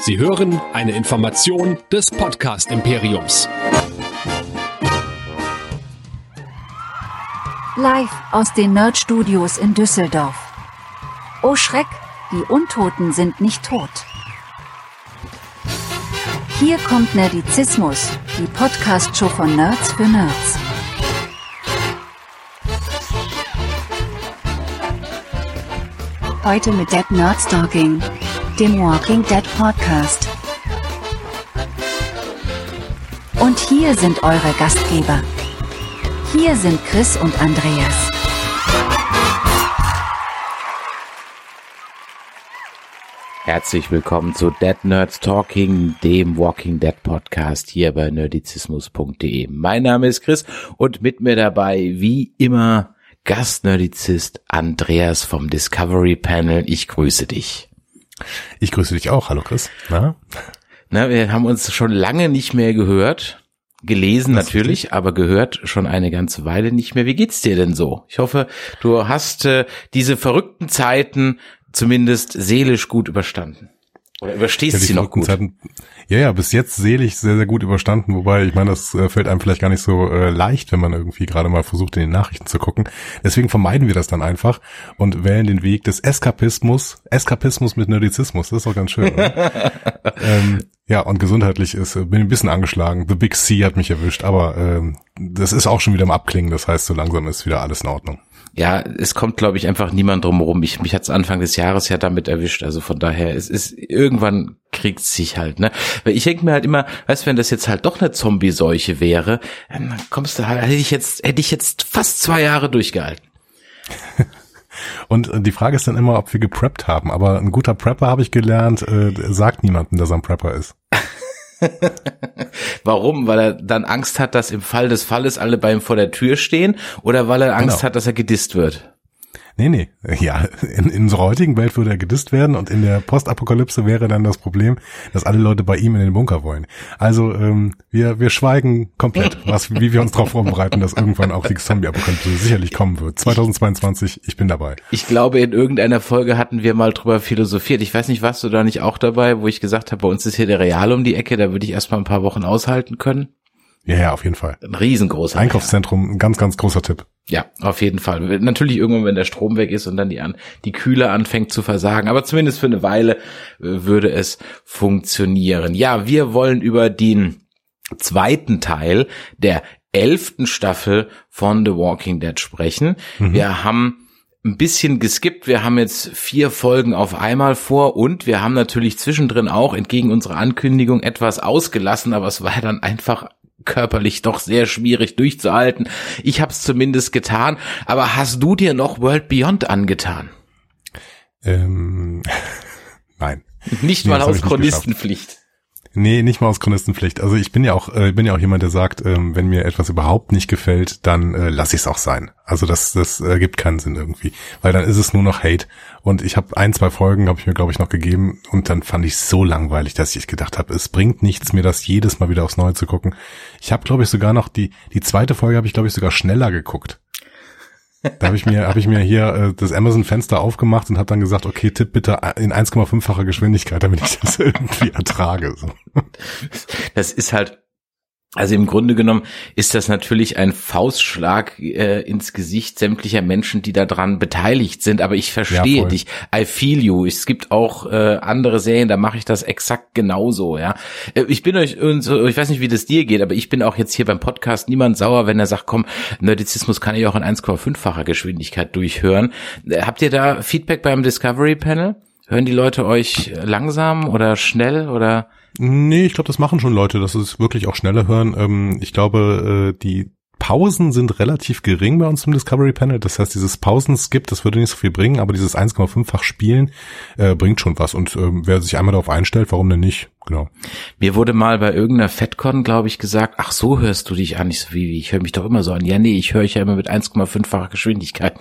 Sie hören eine Information des Podcast Imperiums. Live aus den Nerd Studios in Düsseldorf. Oh Schreck, die Untoten sind nicht tot. Hier kommt Nerdizismus, die Podcast-Show von Nerds für Nerds. Heute mit Dead Nerd Stalking, dem Walking Dead Podcast. Und hier sind eure Gastgeber. Hier sind Chris und Andreas. Herzlich willkommen zu Dead Nerds Talking, dem Walking Dead Podcast hier bei nerdizismus.de. Mein Name ist Chris und mit mir dabei, wie immer, Gastnerdizist Andreas vom Discovery Panel. Ich grüße dich. Ich grüße dich auch. Hallo Chris. Na? Na, wir haben uns schon lange nicht mehr gehört. Gelesen Das natürlich, aber gehört schon eine ganze Weile nicht mehr. Wie geht's dir denn so? Ich hoffe, du hast äh, diese verrückten Zeiten zumindest seelisch gut überstanden. Oder überstehst Ja, sie noch gut? Zeiten, ja, ja, bis jetzt selig sehr, sehr gut überstanden, wobei ich meine, das äh, fällt einem vielleicht gar nicht so äh, leicht, wenn man irgendwie gerade mal versucht, in den Nachrichten zu gucken. Deswegen vermeiden wir das dann einfach und wählen den Weg des Eskapismus, Eskapismus mit Nerdizismus, das ist doch ganz schön. ähm, ja, und gesundheitlich ist, äh, bin ein bisschen angeschlagen. The Big C hat mich erwischt, aber ähm, das ist auch schon wieder im Abklingen, das heißt, so langsam ist wieder alles in Ordnung. Ja, es kommt, glaube ich, einfach niemand drum herum. Ich, mich hat's Anfang des Jahres ja damit erwischt. Also von daher, es ist irgendwann kriegt's sich halt, ne? Weil ich denke mir halt immer, weißt du, wenn das jetzt halt doch eine Zombie-Seuche wäre, dann kommst du halt, hätte ich jetzt, hätte ich jetzt fast zwei Jahre durchgehalten. Und äh, die Frage ist dann immer, ob wir gepreppt haben. Aber ein guter Prepper, habe ich gelernt, äh, sagt niemandem, dass er ein Prepper ist. Warum? Weil er dann Angst hat, dass im Fall des Falles alle bei ihm vor der Tür stehen oder weil er Angst Genau. hat, dass er gedisst wird? Nee, nee. Ja, in, in unserer heutigen Welt würde er gedisst werden und in der Postapokalypse wäre dann das Problem, dass alle Leute bei ihm in den Bunker wollen. Also ähm, wir, wir schweigen komplett, was, wie wir uns darauf vorbereiten, dass irgendwann auch die Zombie-Apokalypse sicherlich kommen wird. 2022, ich bin dabei. Ich glaube, in irgendeiner Folge hatten wir mal drüber philosophiert. Ich weiß nicht, warst du da nicht auch dabei, wo ich gesagt habe, bei uns ist hier der Real um die Ecke, da würde ich erstmal ein paar Wochen aushalten können. Ja, ja, auf jeden Fall. Ein riesengroßer Einkaufszentrum, ein ganz, ganz großer Tipp. Ja, auf jeden Fall. Natürlich irgendwann, wenn der Strom weg ist und dann die, an, die Kühle anfängt zu versagen. Aber zumindest für eine Weile äh, würde es funktionieren. Ja, wir wollen über den zweiten Teil der elften Staffel von The Walking Dead sprechen. Wir haben ein bisschen geskippt. Wir haben jetzt vier Folgen auf einmal vor und wir haben natürlich zwischendrin auch entgegen unserer Ankündigung etwas ausgelassen, aber es war ja dann einfach körperlich doch sehr schwierig durchzuhalten. Ich habe es zumindest getan, aber hast du dir noch World Beyond angetan? Ähm, nein. Nicht Nee, mal aus Chronistenpflicht. Nee, nicht mal aus Chronistenpflicht. Also ich bin ja auch, äh, bin ja auch jemand, der sagt, ähm, wenn mir etwas überhaupt nicht gefällt, dann äh, lasse ich es auch sein. Also das, das äh, gibt keinen Sinn irgendwie, weil dann ist es nur noch Hate. Und ich habe ein, zwei Folgen habe ich mir glaube ich noch gegeben und dann fand ich so langweilig, dass ich gedacht habe, es bringt nichts, mir das jedes Mal wieder aufs Neue zu gucken. Ich habe glaube ich sogar noch die die zweite Folge habe ich glaube ich sogar schneller geguckt. Da habe ich mir habe ich mir hier äh, das Amazon Fenster aufgemacht und habe dann gesagt, okay, tipp bitte in 1,5-facher Geschwindigkeit, damit ich das irgendwie ertrage. So. Das ist halt, also im Grunde genommen ist das natürlich ein Faustschlag äh, ins Gesicht sämtlicher Menschen, die daran beteiligt sind. Aber ich verstehe voll. dich. I feel you. Es gibt auch äh, andere Serien, da mache ich das exakt genauso. Ja, Äh, ich bin euch, und so- ich weiß nicht, wie das dir geht, aber ich bin auch jetzt hier beim Podcast niemand sauer, wenn er sagt, komm, Nerdizismus kann ich auch in 1,5-facher Geschwindigkeit durchhören. Äh, Habt ihr da Feedback beim Discovery Panel? Hören die Leute euch langsam oder schnell oder? Nee, ich glaube, das machen schon Leute, dass sie es wirklich auch schneller hören. Ähm, ich glaube, äh, die Pausen sind relativ gering bei uns im Discovery Panel. Das heißt, dieses Pausenskip, das würde nicht so viel bringen, aber dieses 1,5-fach Spielen äh, bringt schon was. Und ähm, wer sich einmal darauf einstellt, warum denn nicht? Genau. Mir wurde mal bei irgendeiner FedCon, glaube ich, gesagt, ach so hörst du dich an. Ich so, wie, wie, ich höre mich doch immer so an. Ja, nee, ich höre ich ja immer mit 1,5-facher Geschwindigkeit.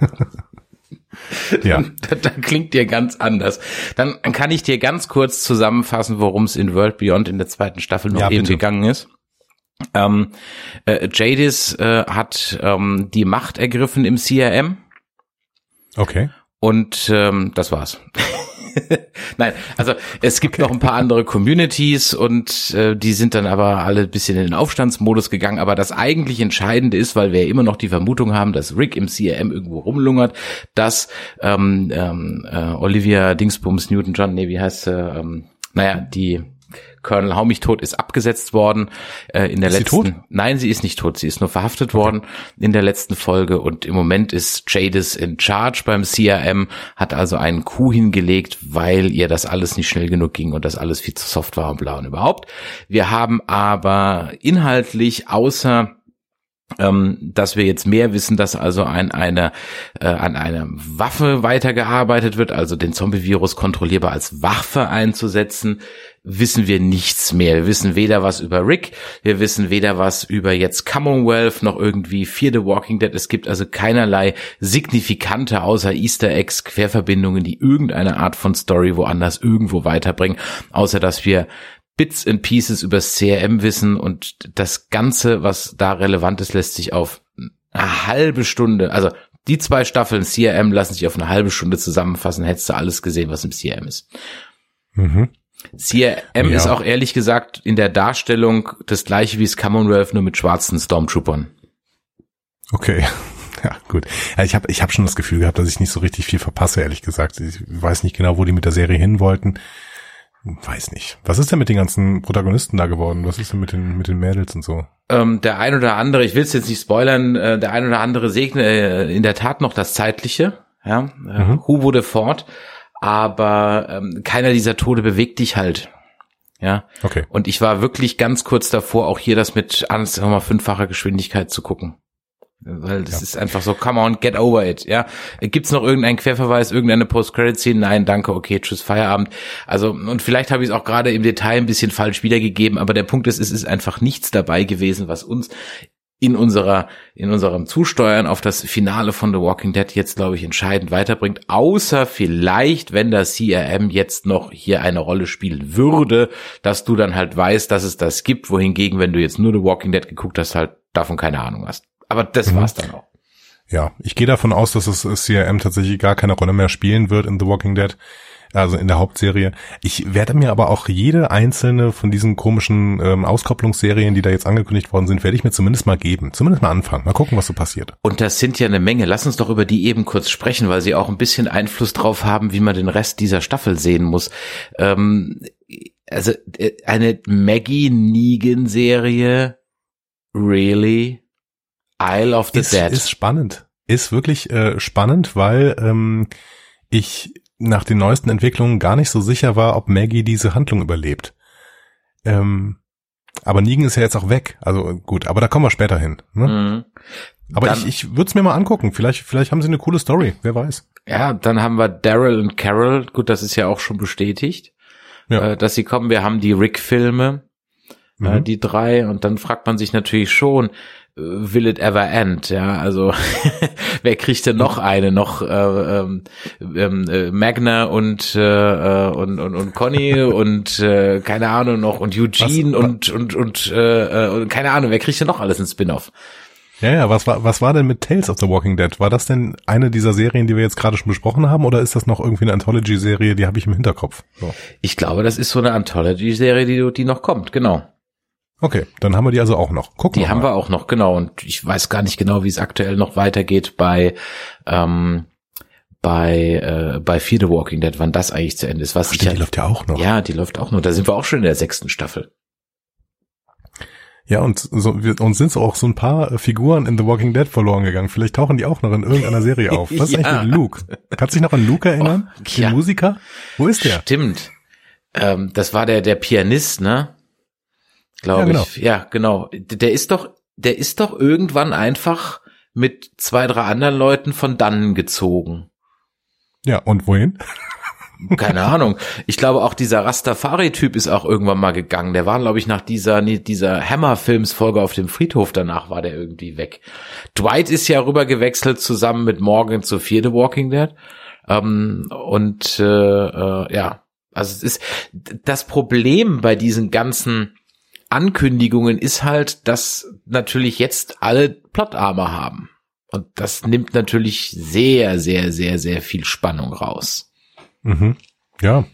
Ja. Das, das klingt dir ganz anders. Dann kann ich dir ganz kurz zusammenfassen, worum es in World Beyond in der zweiten Staffel noch Ja, eben bitte. gegangen ist. Ähm, äh, Jadis äh, hat ähm, die Macht ergriffen im CRM Okay. und ähm, das war's. Nein, also es gibt okay. noch ein paar andere Communities und äh, die sind dann aber alle bisschen in den Aufstandsmodus gegangen. Aber das eigentlich Entscheidende ist, weil wir immer noch die Vermutung haben, dass Rick im CRM irgendwo rumlungert, dass ähm, ähm, äh, Olivia Dingsbums Newton John, nee, wie heißt sie? Ähm, naja, die Colonel Hau mich tot ist abgesetzt worden äh, in der ist letzten. Sie tot? Nein, sie ist nicht tot, sie ist nur verhaftet okay. worden in der letzten Folge und im Moment ist Jadis in Charge beim CRM, hat also einen Coup hingelegt, weil ihr das alles nicht schnell genug ging und das alles viel zu soft war und bla und überhaupt. Wir haben aber inhaltlich außer ähm, dass wir jetzt mehr wissen, dass also an einer äh, an einer Waffe weitergearbeitet wird, also den Zombie-Virus kontrollierbar als Waffe einzusetzen, wissen wir nichts mehr. Wir wissen weder was über Rick, wir wissen weder was über jetzt Commonwealth noch irgendwie Fear the Walking Dead. Es gibt also keinerlei signifikante außer Easter Eggs Querverbindungen, die irgendeine Art von Story woanders irgendwo weiterbringen, außer dass wir Bits and Pieces übers CRM wissen und das Ganze, was da relevant ist, lässt sich auf eine halbe Stunde, also die zwei Staffeln CRM lassen sich auf eine halbe Stunde zusammenfassen, hättest du alles gesehen, was im CRM ist. Mhm. CRM ja. ist auch ehrlich gesagt in der Darstellung das gleiche wie das Commonwealth, nur mit schwarzen Stormtroopern. Okay. Ja, gut. Ja, ich habe ich hab schon das Gefühl gehabt, dass ich nicht so richtig viel verpasse, ehrlich gesagt. Ich weiß nicht genau, wo die mit der Serie hin wollten. Weiß nicht. Was ist denn mit den ganzen Protagonisten da geworden? Was ist denn mit den, mit den Mädels und so? Ähm, der ein oder andere, ich will es jetzt nicht spoilern, äh, der ein oder andere segne äh, in der Tat noch das Zeitliche. Ja, äh, mhm. Hu wurde fort, aber ähm, keiner dieser Tode bewegt dich halt. Ja. Okay. Und ich war wirklich ganz kurz davor, auch hier das mit mal fünffacher Geschwindigkeit zu gucken. Weil das ja. ist einfach so, come on, get over it, ja. Gibt's noch irgendeinen Querverweis, irgendeine Post-Credit-Szene? Nein, danke, okay, tschüss, Feierabend. Also, und vielleicht habe ich es auch gerade im Detail ein bisschen falsch wiedergegeben, aber der Punkt ist, es ist einfach nichts dabei gewesen, was uns in unserer, in unserem Zusteuern auf das Finale von The Walking Dead jetzt, glaube ich, entscheidend weiterbringt, außer vielleicht, wenn das CRM jetzt noch hier eine Rolle spielen würde, dass du dann halt weißt, dass es das gibt, wohingegen, wenn du jetzt nur The Walking Dead geguckt hast, halt davon keine Ahnung hast. Aber das mhm. war's dann auch. Ja, ich gehe davon aus, dass das CRM tatsächlich gar keine Rolle mehr spielen wird in The Walking Dead, also in der Hauptserie. Ich werde mir aber auch jede einzelne von diesen komischen ähm, Auskopplungsserien, die da jetzt angekündigt worden sind, werde ich mir zumindest mal geben. Zumindest mal anfangen. Mal gucken, was so passiert. Und das sind ja eine Menge. Lass uns doch über die eben kurz sprechen, weil sie auch ein bisschen Einfluss drauf haben, wie man den Rest dieser Staffel sehen muss. Ähm, also äh, eine Maggie Negan Serie, really? Isle of the ist, Dead. Ist spannend. Ist wirklich äh, spannend, weil ähm, ich nach den neuesten Entwicklungen gar nicht so sicher war, ob Maggie diese Handlung überlebt. Ähm, aber Negan ist ja jetzt auch weg. Also gut, aber da kommen wir später hin. Ne? Mhm. Aber dann, ich, ich würde es mir mal angucken. Vielleicht, vielleicht haben sie eine coole Story. Wer weiß. Ja, dann haben wir Daryl und Carol. Gut, das ist ja auch schon bestätigt, ja. äh, dass sie kommen. Wir haben die Rick-Filme, mhm. äh, die drei. Und dann fragt man sich natürlich schon, Will it ever end? Ja, also wer kriegt denn noch eine? Noch äh, ähm, ähm, äh, Magna und, äh, äh, und und und Conny und äh, keine Ahnung noch und Eugene was, und und und, äh, äh, und keine Ahnung, wer kriegt denn noch alles ein Spin-off? Ja, ja, was war, was war denn mit Tales of the Walking Dead? War das denn eine dieser Serien, die wir jetzt gerade schon besprochen haben, oder ist das noch irgendwie eine Anthology-Serie, die habe ich im Hinterkopf? So. Ich glaube, das ist so eine Anthology-Serie, die, die noch kommt, genau. Okay, dann haben wir die also auch noch. Gucken die haben wir auch noch, genau. Und ich weiß gar nicht genau, wie es aktuell noch weitergeht bei ähm, bei äh, bei Fear the Walking Dead, wann das eigentlich zu Ende ist. Was Ach, die läuft ja auch noch. Ja, die läuft auch noch. Da sind wir auch schon in der sechsten Staffel. Ja, und so, wir, uns sind so auch so ein paar Figuren in The Walking Dead verloren gegangen. Vielleicht tauchen die auch noch in irgendeiner Serie auf. Was ist ja. eigentlich mit Luke? Kannst du dich noch an Luke erinnern? Oh, Den ja. Musiker? Wo ist der? Stimmt. Ähm, das war der, der Pianist, ne? Glaube ja, genau. ich. Ja, genau. Der ist doch, der ist doch irgendwann einfach mit zwei, drei anderen Leuten von dannen gezogen. Ja, und wohin? Keine Ahnung. Ich glaube auch dieser Rastafari-Typ ist auch irgendwann mal gegangen. Der war, glaube ich, nach dieser, dieser Hammer-Films-Folge auf dem Friedhof, danach war der irgendwie weg. Dwight ist ja rüber gewechselt zusammen mit Morgan zu Fear the Walking Dead. Ähm, und äh, äh, ja, also es ist das Problem bei diesen ganzen Ankündigungen ist halt, dass natürlich jetzt alle Plotarme haben. Und das nimmt natürlich sehr, sehr, sehr, sehr viel Spannung raus. Mhm. Ja.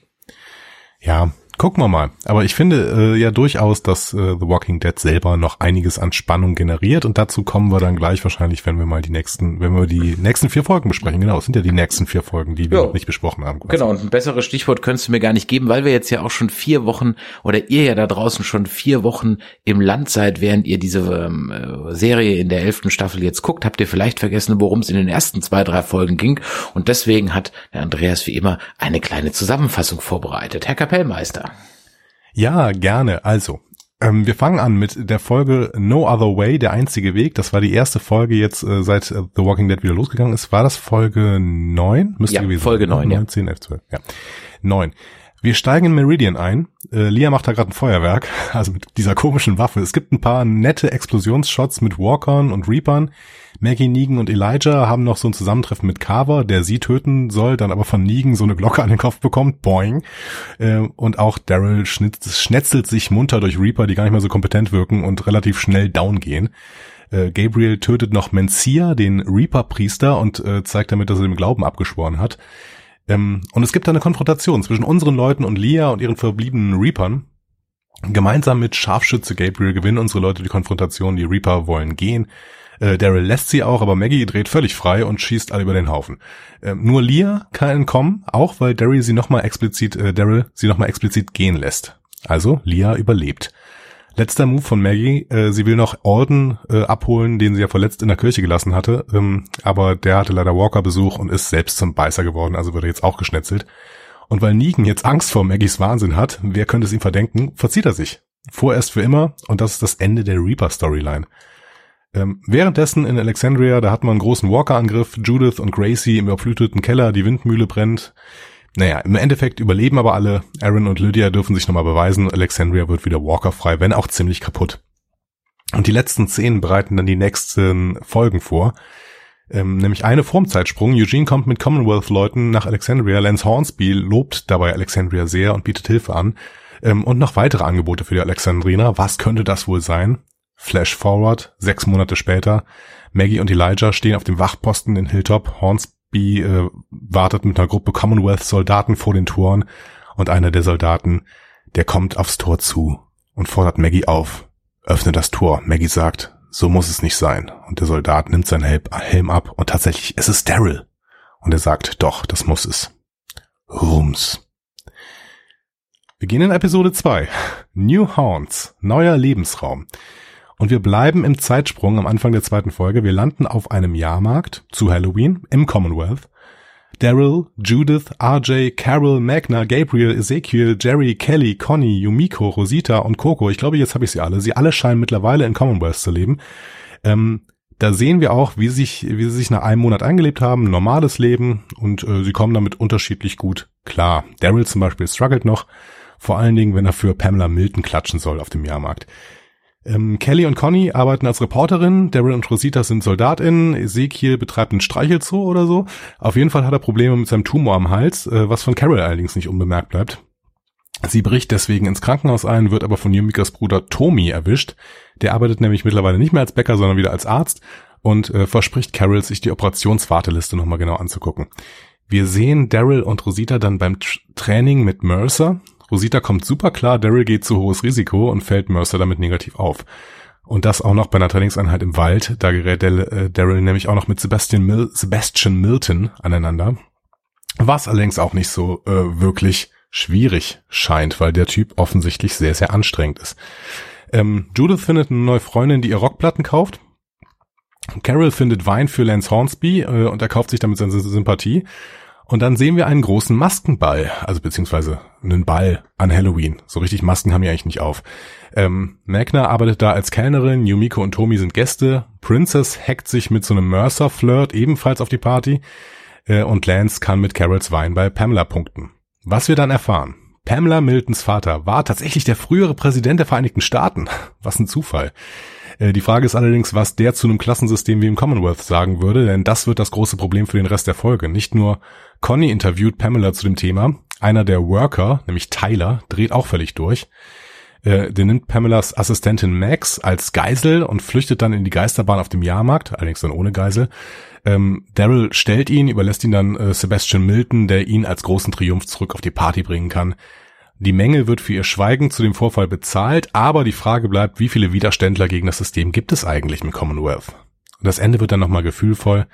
Ja, Gucken wir mal. Aber ich finde äh, ja durchaus, dass äh, The Walking Dead selber noch einiges an Spannung generiert und dazu kommen wir dann gleich wahrscheinlich, wenn wir mal die nächsten, wenn wir die nächsten vier Folgen besprechen. Genau, es sind ja die nächsten vier Folgen, die wir jo. noch nicht besprochen haben. Quasi. Genau, und ein besseres Stichwort könntest du mir gar nicht geben, weil wir jetzt ja auch schon vier Wochen oder ihr ja da draußen schon vier Wochen im Land seid, während ihr diese ähm, äh, Serie in der elften Staffel jetzt guckt, habt ihr vielleicht vergessen, worum es in den ersten zwei, drei Folgen ging. Und deswegen hat der Andreas wie immer eine kleine Zusammenfassung vorbereitet. Herr Kapellmeister. Ja, gerne. Also, ähm, wir fangen an mit der Folge No Other Way, der einzige Weg. Das war die erste Folge jetzt, äh, seit äh, The Walking Dead wieder losgegangen ist. War das Folge 9? Müsste ja, gewesen Folge sein. Folge 9, 9, ja. 10, 11, 12. Ja. 9. Wir steigen in Meridian ein. Äh, Lia macht da gerade ein Feuerwerk, also mit dieser komischen Waffe. Es gibt ein paar nette Explosionsshots mit Walkern und Reapern. Maggie, Negan und Elijah haben noch so ein Zusammentreffen mit Carver, der sie töten soll, dann aber von Negan so eine Glocke an den Kopf bekommt. Boing. Äh, und auch Daryl schnetzelt sich munter durch Reaper, die gar nicht mehr so kompetent wirken und relativ schnell down gehen. Äh, Gabriel tötet noch Mencia, den Reaper-Priester, und äh, zeigt damit, dass er dem Glauben abgeschworen hat. Ähm, und es gibt da eine Konfrontation zwischen unseren Leuten und Lia und ihren verbliebenen Reapern. Gemeinsam mit Scharfschütze Gabriel gewinnen unsere Leute die Konfrontation. Die Reaper wollen gehen. Äh, Daryl lässt sie auch, aber Maggie dreht völlig frei und schießt alle über den Haufen. Äh, nur Lia kann entkommen, auch weil Daryl sie nochmal explizit, äh, Daryl sie nochmal explizit gehen lässt. Also Lia überlebt. Letzter Move von Maggie, äh, sie will noch Orden äh, abholen, den sie ja verletzt in der Kirche gelassen hatte, ähm, aber der hatte leider Walker-Besuch und ist selbst zum Beißer geworden, also wird er jetzt auch geschnetzelt. Und weil Negan jetzt Angst vor Maggies Wahnsinn hat, wer könnte es ihm verdenken, verzieht er sich. Vorerst für immer und das ist das Ende der Reaper-Storyline. Ähm, währenddessen in Alexandria, da hat man einen großen Walker-Angriff, Judith und Gracie im überfluteten Keller, die Windmühle brennt. Naja, im Endeffekt überleben aber alle. Aaron und Lydia dürfen sich nochmal beweisen. Alexandria wird wieder walkerfrei, wenn auch ziemlich kaputt. Und die letzten Szenen bereiten dann die nächsten Folgen vor. Ähm, nämlich eine Formzeitsprung. Eugene kommt mit Commonwealth-Leuten nach Alexandria. Lance Hornsby lobt dabei Alexandria sehr und bietet Hilfe an. Ähm, und noch weitere Angebote für die Alexandriner. Was könnte das wohl sein? Flash forward, sechs Monate später. Maggie und Elijah stehen auf dem Wachposten in Hilltop. Hornsby B äh, wartet mit einer Gruppe Commonwealth-Soldaten vor den Toren und einer der Soldaten, der kommt aufs Tor zu und fordert Maggie auf. Öffne das Tor. Maggie sagt, so muss es nicht sein. Und der Soldat nimmt seinen Helm ab und tatsächlich, es ist Daryl. Und er sagt, doch, das muss es. Rums. Wir gehen in Episode 2. New Haunts, neuer Lebensraum. Und wir bleiben im Zeitsprung am Anfang der zweiten Folge. Wir landen auf einem Jahrmarkt zu Halloween im Commonwealth. Daryl, Judith, RJ, Carol, Magna, Gabriel, Ezekiel, Jerry, Kelly, Connie, Yumiko, Rosita und Coco. Ich glaube, jetzt habe ich sie alle. Sie alle scheinen mittlerweile in Commonwealth zu leben. Ähm, da sehen wir auch, wie, sich, wie sie sich nach einem Monat eingelebt haben, normales Leben und äh, sie kommen damit unterschiedlich gut klar. Daryl zum Beispiel struggelt noch, vor allen Dingen, wenn er für Pamela Milton klatschen soll auf dem Jahrmarkt. Ähm, Kelly und Conny arbeiten als Reporterin, Daryl und Rosita sind SoldatInnen, Ezekiel betreibt einen Streichelzoo oder so. Auf jeden Fall hat er Probleme mit seinem Tumor am Hals, äh, was von Carol allerdings nicht unbemerkt bleibt. Sie bricht deswegen ins Krankenhaus ein, wird aber von Yumikas Bruder Tommy erwischt. Der arbeitet nämlich mittlerweile nicht mehr als Bäcker, sondern wieder als Arzt und äh, verspricht Carol, sich die Operationswarteliste nochmal genau anzugucken. Wir sehen Daryl und Rosita dann beim Training mit Mercer. Rosita kommt super klar, Daryl geht zu hohes Risiko und fällt Mercer damit negativ auf. Und das auch noch bei einer Trainingseinheit im Wald. Da gerät äh, Daryl nämlich auch noch mit Sebastian, Mil Sebastian Milton aneinander. Was allerdings auch nicht so äh, wirklich schwierig scheint, weil der Typ offensichtlich sehr, sehr anstrengend ist. Ähm, Judith findet eine neue Freundin, die ihr Rockplatten kauft. Carol findet Wein für Lance Hornsby äh, und er kauft sich damit seine Sympathie. Und dann sehen wir einen großen Maskenball, also beziehungsweise einen Ball an Halloween. So richtig Masken haben die eigentlich nicht auf. Ähm, Magna arbeitet da als Kellnerin, Yumiko und Tomi sind Gäste, Princess hackt sich mit so einem Mercer-Flirt ebenfalls auf die Party äh, und Lance kann mit Carols Wein bei Pamela punkten. Was wir dann erfahren. Pamela Miltons Vater war tatsächlich der frühere Präsident der Vereinigten Staaten. Was ein Zufall. Äh, die Frage ist allerdings, was der zu einem Klassensystem wie im Commonwealth sagen würde, denn das wird das große Problem für den Rest der Folge. Nicht nur Conny interviewt Pamela zu dem Thema, einer der Worker, nämlich Tyler, dreht auch völlig durch. Äh, der nimmt Pamelas Assistentin Max als Geisel und flüchtet dann in die Geisterbahn auf dem Jahrmarkt, allerdings dann ohne Geisel. Ähm, Daryl stellt ihn, überlässt ihn dann äh, Sebastian Milton, der ihn als großen Triumph zurück auf die Party bringen kann. Die Menge wird für ihr Schweigen zu dem Vorfall bezahlt, aber die Frage bleibt, wie viele Widerständler gegen das System gibt es eigentlich im Commonwealth? Und das Ende wird dann nochmal gefühlvoll.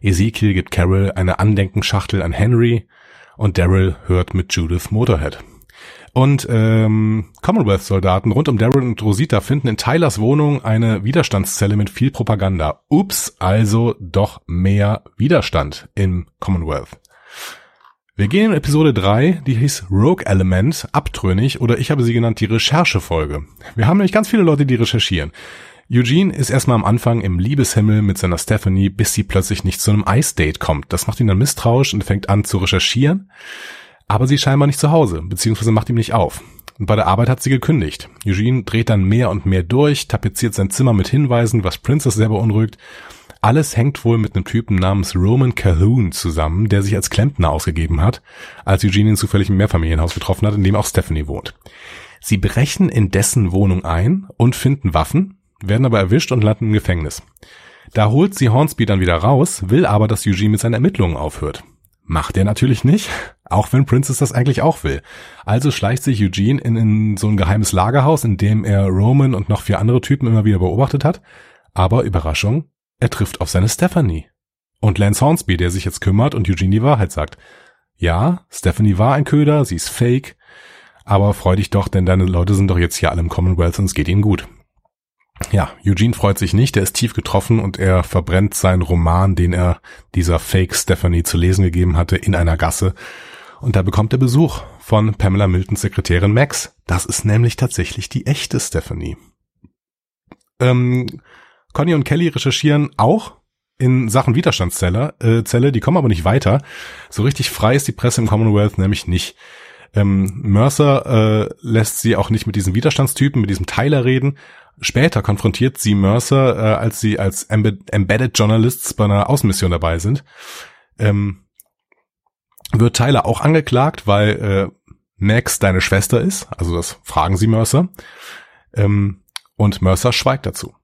Ezekiel gibt Carol eine Andenkenschachtel an Henry und Daryl hört mit Judith Motorhead. Und ähm, Commonwealth-Soldaten rund um Daryl und Rosita finden in Tylers Wohnung eine Widerstandszelle mit viel Propaganda. Ups, also doch mehr Widerstand im Commonwealth. Wir gehen in Episode 3, die hieß Rogue Element, abtrünnig, oder ich habe sie genannt die Recherchefolge. Wir haben nämlich ganz viele Leute, die recherchieren. Eugene ist erstmal am Anfang im Liebeshimmel mit seiner Stephanie, bis sie plötzlich nicht zu einem Ice-Date kommt. Das macht ihn dann misstrauisch und fängt an zu recherchieren. Aber sie ist scheinbar nicht zu Hause, beziehungsweise macht ihm nicht auf. Und bei der Arbeit hat sie gekündigt. Eugene dreht dann mehr und mehr durch, tapeziert sein Zimmer mit Hinweisen, was Princess sehr beunruhigt alles hängt wohl mit einem Typen namens Roman Calhoun zusammen, der sich als Klempner ausgegeben hat, als Eugene ihn zufällig im Mehrfamilienhaus getroffen hat, in dem auch Stephanie wohnt. Sie brechen in dessen Wohnung ein und finden Waffen, werden aber erwischt und landen im Gefängnis. Da holt sie Hornsby dann wieder raus, will aber, dass Eugene mit seinen Ermittlungen aufhört. Macht er natürlich nicht, auch wenn Princess das eigentlich auch will. Also schleicht sich Eugene in, in so ein geheimes Lagerhaus, in dem er Roman und noch vier andere Typen immer wieder beobachtet hat. Aber Überraschung, er trifft auf seine Stephanie. Und Lance Hornsby, der sich jetzt kümmert und Eugene die Wahrheit sagt. Ja, Stephanie war ein Köder, sie ist fake, aber freu dich doch, denn deine Leute sind doch jetzt hier alle im Commonwealth und es geht ihnen gut. Ja, Eugene freut sich nicht, er ist tief getroffen und er verbrennt seinen Roman, den er dieser Fake Stephanie zu lesen gegeben hatte, in einer Gasse. Und da bekommt er Besuch von Pamela Miltons Sekretärin Max. Das ist nämlich tatsächlich die echte Stephanie. Ähm, Conny und Kelly recherchieren auch in Sachen Widerstandszelle, äh, Zelle, die kommen aber nicht weiter. So richtig frei ist die Presse im Commonwealth nämlich nicht. Ähm, Mercer äh, lässt sie auch nicht mit diesem Widerstandstypen, mit diesem Tyler reden. Später konfrontiert sie Mercer, äh, als sie als Embed Embedded Journalists bei einer Außenmission dabei sind. Ähm, wird Tyler auch angeklagt, weil äh, Max deine Schwester ist. Also das fragen sie Mercer. Ähm, und Mercer schweigt dazu.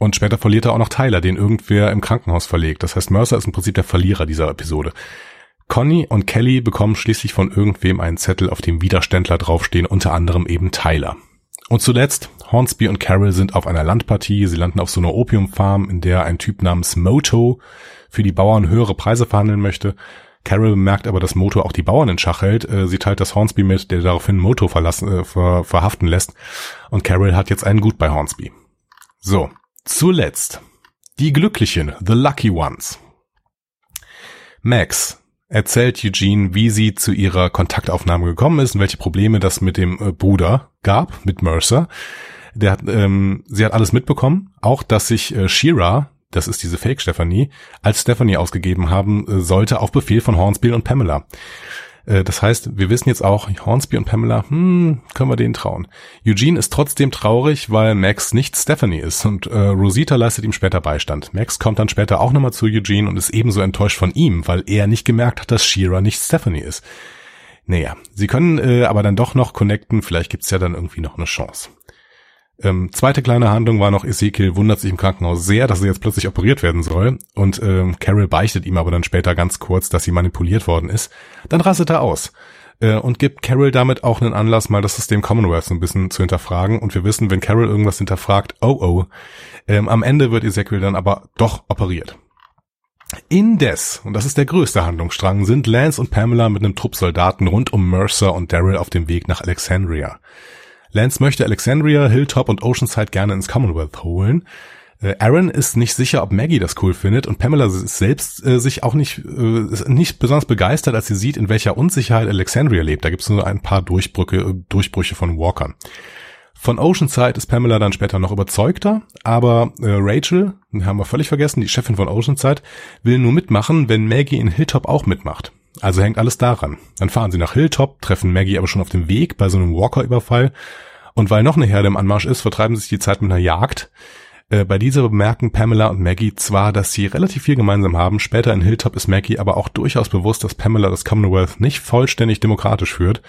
Und später verliert er auch noch Tyler, den irgendwer im Krankenhaus verlegt. Das heißt, Mercer ist im Prinzip der Verlierer dieser Episode. Conny und Kelly bekommen schließlich von irgendwem einen Zettel, auf dem Widerständler draufstehen, unter anderem eben Tyler. Und zuletzt, Hornsby und Carol sind auf einer Landpartie. Sie landen auf so einer Opiumfarm, in der ein Typ namens Moto für die Bauern höhere Preise verhandeln möchte. Carol bemerkt aber, dass Moto auch die Bauern in Schach hält. Äh, sie teilt das Hornsby mit, der daraufhin Moto verlassen, äh, ver, verhaften lässt. Und Carol hat jetzt einen Gut bei Hornsby. So, Zuletzt die Glücklichen, the Lucky Ones. Max erzählt Eugene, wie sie zu ihrer Kontaktaufnahme gekommen ist und welche Probleme das mit dem äh, Bruder gab, mit Mercer. Der hat, ähm, sie hat alles mitbekommen, auch dass sich äh, Shira, das ist diese Fake Stephanie, als Stephanie ausgegeben haben äh, sollte auf Befehl von Hornsby und Pamela. Äh, das heißt, wir wissen jetzt auch, Hornsby und Pamela, hm, können wir denen trauen. Eugene ist trotzdem traurig, weil Max nicht Stephanie ist und äh, Rosita leistet ihm später Beistand. Max kommt dann später auch nochmal zu Eugene und ist ebenso enttäuscht von ihm, weil er nicht gemerkt hat, dass Shira nicht Stephanie ist. Naja, sie können äh, aber dann doch noch connecten, vielleicht gibt's ja dann irgendwie noch eine Chance. Ähm, zweite kleine Handlung war noch, Ezekiel wundert sich im Krankenhaus sehr, dass er jetzt plötzlich operiert werden soll. Und ähm, Carol beichtet ihm aber dann später ganz kurz, dass sie manipuliert worden ist. Dann rastet er aus äh, und gibt Carol damit auch einen Anlass, mal das System Commonwealth so ein bisschen zu hinterfragen. Und wir wissen, wenn Carol irgendwas hinterfragt, oh oh, ähm, am Ende wird Ezekiel dann aber doch operiert. Indes, und das ist der größte Handlungsstrang, sind Lance und Pamela mit einem Trupp Soldaten rund um Mercer und Daryl auf dem Weg nach Alexandria. Lance möchte Alexandria, Hilltop und Oceanside gerne ins Commonwealth holen. Äh, Aaron ist nicht sicher, ob Maggie das cool findet und Pamela ist selbst äh, sich auch nicht, äh, nicht besonders begeistert, als sie sieht, in welcher Unsicherheit Alexandria lebt. Da gibt es nur ein paar Durchbrüche, Durchbrüche von Walkern. Von Oceanside ist Pamela dann später noch überzeugter, aber äh, Rachel, haben wir völlig vergessen, die Chefin von Oceanside, will nur mitmachen, wenn Maggie in Hilltop auch mitmacht. Also hängt alles daran. Dann fahren sie nach Hilltop, treffen Maggie aber schon auf dem Weg bei so einem Walker-Überfall. Und weil noch eine Herde im Anmarsch ist, vertreiben sie sich die Zeit mit einer Jagd. Äh, bei dieser bemerken Pamela und Maggie zwar, dass sie relativ viel gemeinsam haben. Später in Hilltop ist Maggie aber auch durchaus bewusst, dass Pamela das Commonwealth nicht vollständig demokratisch führt.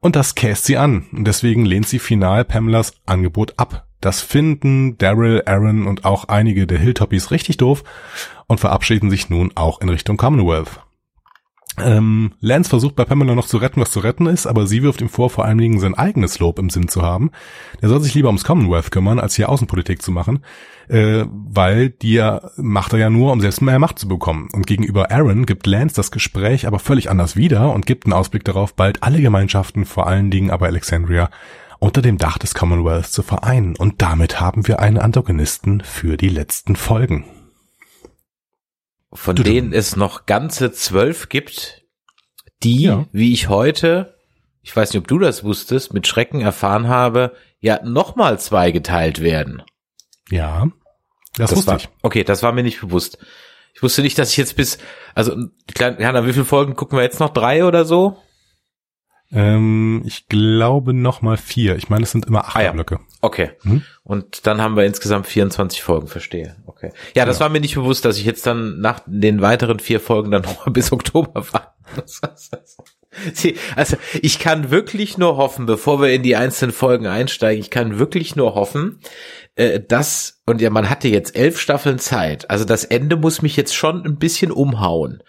Und das käst sie an. Und deswegen lehnt sie final Pamelas Angebot ab. Das finden Daryl, Aaron und auch einige der Hilltoppies richtig doof und verabschieden sich nun auch in Richtung Commonwealth. Ähm, Lance versucht bei Pamela noch zu retten, was zu retten ist, aber sie wirft ihm vor, vor allen Dingen sein eigenes Lob im Sinn zu haben. Er soll sich lieber ums Commonwealth kümmern, als hier Außenpolitik zu machen, äh, weil die macht er ja nur, um selbst mehr Macht zu bekommen. Und gegenüber Aaron gibt Lance das Gespräch aber völlig anders wieder und gibt einen Ausblick darauf, bald alle Gemeinschaften, vor allen Dingen aber Alexandria, unter dem Dach des Commonwealth zu vereinen. Und damit haben wir einen Antagonisten für die letzten Folgen von denen es noch ganze zwölf gibt, die, ja. wie ich heute, ich weiß nicht, ob du das wusstest, mit Schrecken erfahren habe, ja nochmal zweigeteilt werden. Ja, das, das wusste war, ich. Okay, das war mir nicht bewusst. Ich wusste nicht, dass ich jetzt bis, also, Jana, wie viele Folgen gucken wir jetzt noch? Drei oder so? Ähm, ich glaube noch mal vier. Ich meine, es sind immer acht ah, ja. Blöcke. Okay. Hm? Und dann haben wir insgesamt 24 Folgen, verstehe. Okay. Ja, das ja. war mir nicht bewusst, dass ich jetzt dann nach den weiteren vier Folgen dann noch bis Oktober war. also ich kann wirklich nur hoffen, bevor wir in die einzelnen Folgen einsteigen, ich kann wirklich nur hoffen, äh, dass, und ja, man hatte jetzt elf Staffeln Zeit, also das Ende muss mich jetzt schon ein bisschen umhauen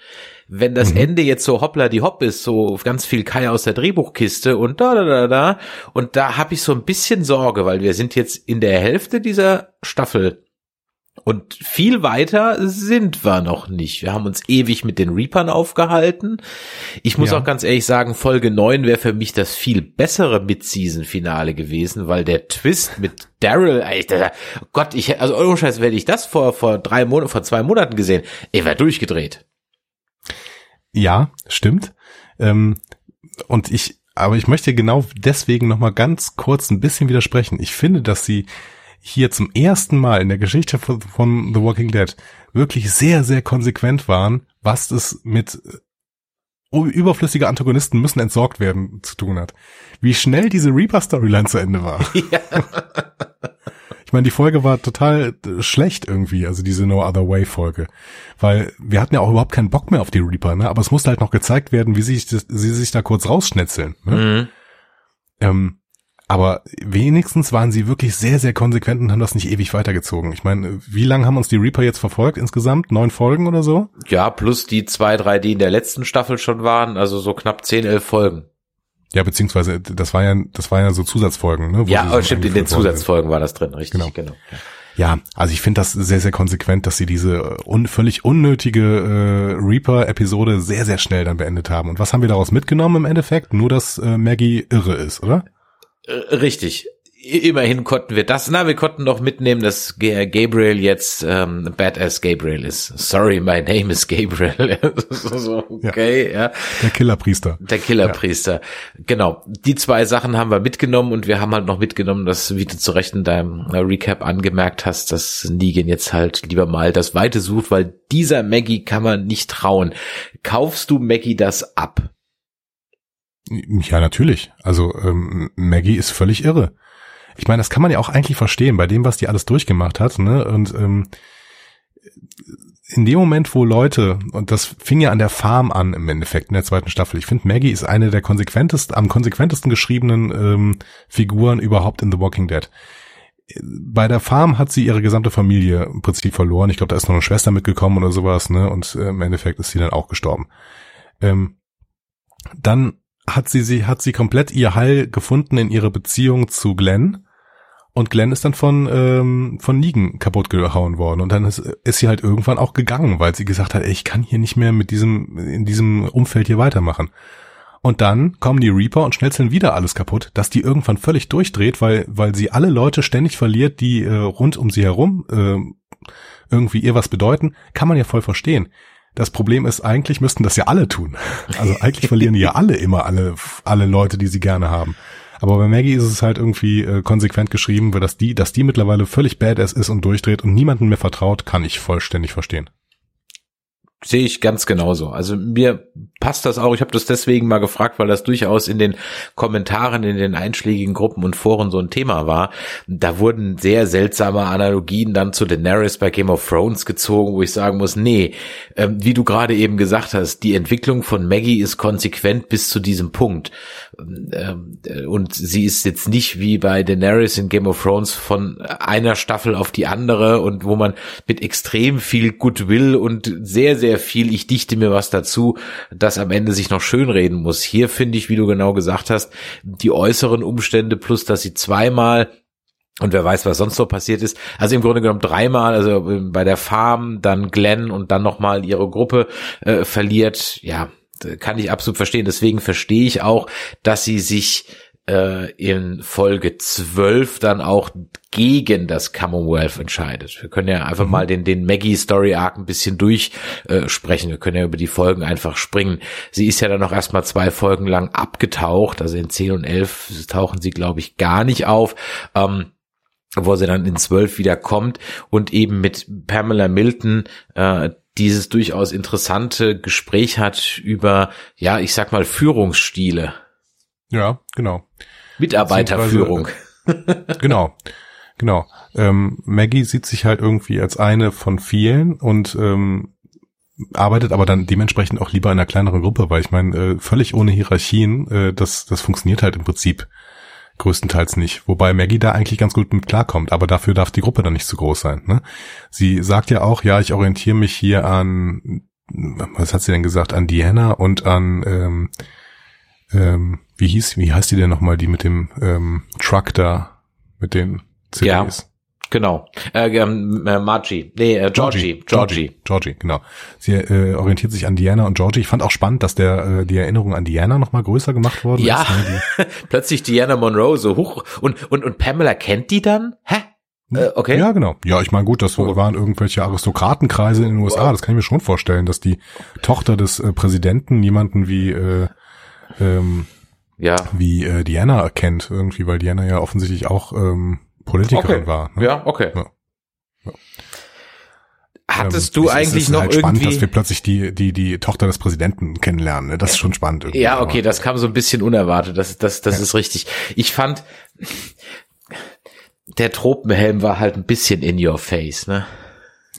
wenn das mhm. Ende jetzt so hoppla die hopp ist, so ganz viel Kai aus der Drehbuchkiste und da da da da und da habe ich so ein bisschen Sorge, weil wir sind jetzt in der Hälfte dieser Staffel und viel weiter sind wir noch nicht. Wir haben uns ewig mit den Reapern aufgehalten. Ich muss ja. auch ganz ehrlich sagen, Folge 9 wäre für mich das viel bessere Mid-Season-Finale gewesen, weil der Twist mit Daryl, Gott, ich, also ohne Scheiß, wenn ich das vor, vor drei Monaten, vor zwei Monaten gesehen, ich wäre durchgedreht. Ja, stimmt. Ähm, und ich, aber ich möchte genau deswegen nochmal ganz kurz ein bisschen widersprechen. Ich finde, dass sie hier zum ersten Mal in der Geschichte von, von The Walking Dead wirklich sehr, sehr konsequent waren, was es mit äh, überflüssige Antagonisten müssen entsorgt werden zu tun hat. Wie schnell diese Reaper-Storyline zu Ende war. Ja. Ich meine, die Folge war total äh, schlecht irgendwie, also diese No Other Way Folge, weil wir hatten ja auch überhaupt keinen Bock mehr auf die Reaper, ne? Aber es musste halt noch gezeigt werden, wie sie sich, das, sie sich da kurz rausschnetzeln. Ne? Mhm. Ähm, aber wenigstens waren sie wirklich sehr, sehr konsequent und haben das nicht ewig weitergezogen. Ich meine, wie lange haben uns die Reaper jetzt verfolgt insgesamt? Neun Folgen oder so? Ja, plus die zwei, drei, die in der letzten Staffel schon waren, also so knapp zehn, elf Folgen. Ja, beziehungsweise das war ja, das war ja so Zusatzfolgen, ne? Ja, so stimmt, in den Zusatzfolgen war das drin, richtig, genau. genau. Ja. also ich finde das sehr, sehr konsequent, dass sie diese un völlig unnötige äh, Reaper-Episode sehr, sehr schnell dann beendet haben. Und was haben wir daraus mitgenommen im Endeffekt? Nur, dass äh, Maggie irre ist, oder? Äh, richtig immerhin konnten wir das, na, wir konnten noch mitnehmen, dass Gabriel jetzt ähm, Badass Gabriel ist. Sorry, my name is Gabriel. so, okay, ja. ja. Der Killerpriester. Der Killerpriester. Ja. Genau. Die zwei Sachen haben wir mitgenommen und wir haben halt noch mitgenommen, dass, wie du zu Recht in deinem äh, Recap angemerkt hast, dass Negan jetzt halt lieber mal das Weite sucht, weil dieser Maggie kann man nicht trauen. Kaufst du Maggie das ab? Ja, natürlich. Also ähm, Maggie ist völlig irre ich meine, das kann man ja auch eigentlich verstehen bei dem, was die alles durchgemacht hat. Ne? Und ähm, in dem Moment, wo Leute, und das fing ja an der Farm an im Endeffekt in der zweiten Staffel, ich finde Maggie ist eine der konsequentesten, am konsequentesten geschriebenen ähm, Figuren überhaupt in The Walking Dead. Bei der Farm hat sie ihre gesamte Familie im Prinzip verloren. Ich glaube, da ist noch eine Schwester mitgekommen oder sowas, ne? Und äh, im Endeffekt ist sie dann auch gestorben. Ähm, dann hat sie, sie hat sie komplett ihr Heil gefunden in ihrer Beziehung zu Glenn und Glenn ist dann von, ähm, von Negan kaputt gehauen worden. Und dann ist, ist sie halt irgendwann auch gegangen, weil sie gesagt hat, ey, ich kann hier nicht mehr mit diesem, in diesem Umfeld hier weitermachen. Und dann kommen die Reaper und schnetzeln wieder alles kaputt, dass die irgendwann völlig durchdreht, weil, weil sie alle Leute ständig verliert, die äh, rund um sie herum äh, irgendwie ihr was bedeuten, kann man ja voll verstehen. Das Problem ist, eigentlich müssten das ja alle tun. Also eigentlich verlieren die ja alle immer alle, alle Leute, die sie gerne haben. Aber bei Maggie ist es halt irgendwie äh, konsequent geschrieben, weil dass die, dass die mittlerweile völlig badass ist und durchdreht und niemanden mehr vertraut, kann ich vollständig verstehen. Sehe ich ganz genauso. Also mir passt das auch. Ich habe das deswegen mal gefragt, weil das durchaus in den Kommentaren in den einschlägigen Gruppen und Foren so ein Thema war. Da wurden sehr seltsame Analogien dann zu Daenerys bei Game of Thrones gezogen, wo ich sagen muss, nee, äh, wie du gerade eben gesagt hast, die Entwicklung von Maggie ist konsequent bis zu diesem Punkt. Ähm, äh, und sie ist jetzt nicht wie bei Daenerys in Game of Thrones von einer Staffel auf die andere und wo man mit extrem viel Goodwill und sehr, sehr viel, ich dichte mir was dazu, das am Ende sich noch schönreden muss. Hier finde ich, wie du genau gesagt hast, die äußeren Umstände plus, dass sie zweimal und wer weiß, was sonst so passiert ist. Also im Grunde genommen dreimal, also ähm, bei der Farm, dann Glenn und dann nochmal ihre Gruppe äh, verliert. Ja, kann ich absolut verstehen. Deswegen verstehe ich auch, dass sie sich äh, in Folge 12 dann auch gegen das Commonwealth entscheidet. Wir können ja einfach mhm. mal den, den Maggie Story Arc ein bisschen durchsprechen. Äh, Wir können ja über die Folgen einfach springen. Sie ist ja dann noch erstmal zwei Folgen lang abgetaucht. Also in 10 und 11 tauchen sie, glaube ich, gar nicht auf. Ähm, wo sie dann in 12 wieder kommt und eben mit Pamela Milton äh, dieses durchaus interessante Gespräch hat über, ja, ich sag mal, Führungsstile. Ja, genau. Mitarbeiterführung. genau, genau. Ähm, Maggie sieht sich halt irgendwie als eine von vielen und ähm, arbeitet aber dann dementsprechend auch lieber in einer kleineren Gruppe, weil ich meine, äh, völlig ohne Hierarchien, äh, das, das funktioniert halt im Prinzip größtenteils nicht. Wobei Maggie da eigentlich ganz gut mit klarkommt, aber dafür darf die Gruppe dann nicht zu groß sein. Ne? Sie sagt ja auch, ja, ich orientiere mich hier an, was hat sie denn gesagt, an Diana und an ähm, ähm, wie hieß, wie heißt die denn nochmal, die mit dem ähm, Truck da, mit den CDs? Ja, genau. Äh, ähm, äh, Margie, nee, äh, Georgie, Georgie, Georgie, Georgie, genau. Sie äh, orientiert sich an Diana und Georgie. Ich fand auch spannend, dass der äh, die Erinnerung an Diana nochmal größer gemacht worden ja. ist. Ja, ne, plötzlich Diana Monroe so hoch und und und Pamela kennt die dann? Hä? Äh, okay. Ja, genau. Ja, ich meine, gut, das oh. waren irgendwelche Aristokratenkreise in den USA. Das kann ich mir schon vorstellen, dass die Tochter des äh, Präsidenten jemanden wie äh, ähm, ja. wie äh, Diana erkennt irgendwie, weil Diana ja offensichtlich auch ähm, Politikerin okay. war. Ne? Ja, okay. Ja. Ja. Hattest ähm, du eigentlich ist noch halt irgendwie spannend, dass wir plötzlich die die die Tochter des Präsidenten kennenlernen. Ne? Das ist schon spannend. Irgendwie. Ja, okay, das kam so ein bisschen unerwartet. Das das das ja. ist richtig. Ich fand der Tropenhelm war halt ein bisschen in your face, ne?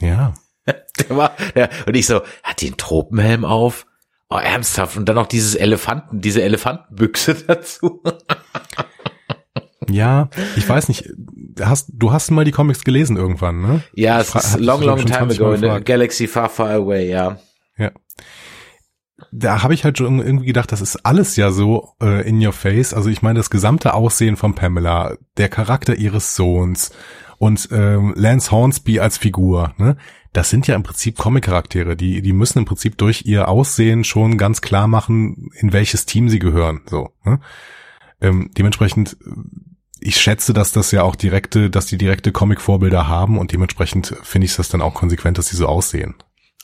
Ja. Der war, ja, und ich so, hat die einen Tropenhelm auf? Oh, ernsthaft. Und dann noch dieses Elefanten, diese Elefantenbüchse dazu. Ja, ich weiß nicht. Hast, du hast mal die Comics gelesen irgendwann, ne? Ja, es ist long, long time ago in der Galaxy Far, Far Away, ja. Ja. Da habe ich halt schon irgendwie gedacht, das ist alles ja so äh, in your face. Also ich meine, das gesamte Aussehen von Pamela, der Charakter ihres Sohns und ähm, Lance Hornsby als Figur, ne? Das sind ja im Prinzip Comic-Charaktere, die, die müssen im Prinzip durch ihr Aussehen schon ganz klar machen, in welches Team sie gehören. So. Ne? Ähm, dementsprechend, ich schätze, dass das ja auch direkte, dass die direkte Comic-Vorbilder haben und dementsprechend finde ich das dann auch konsequent, dass sie so aussehen.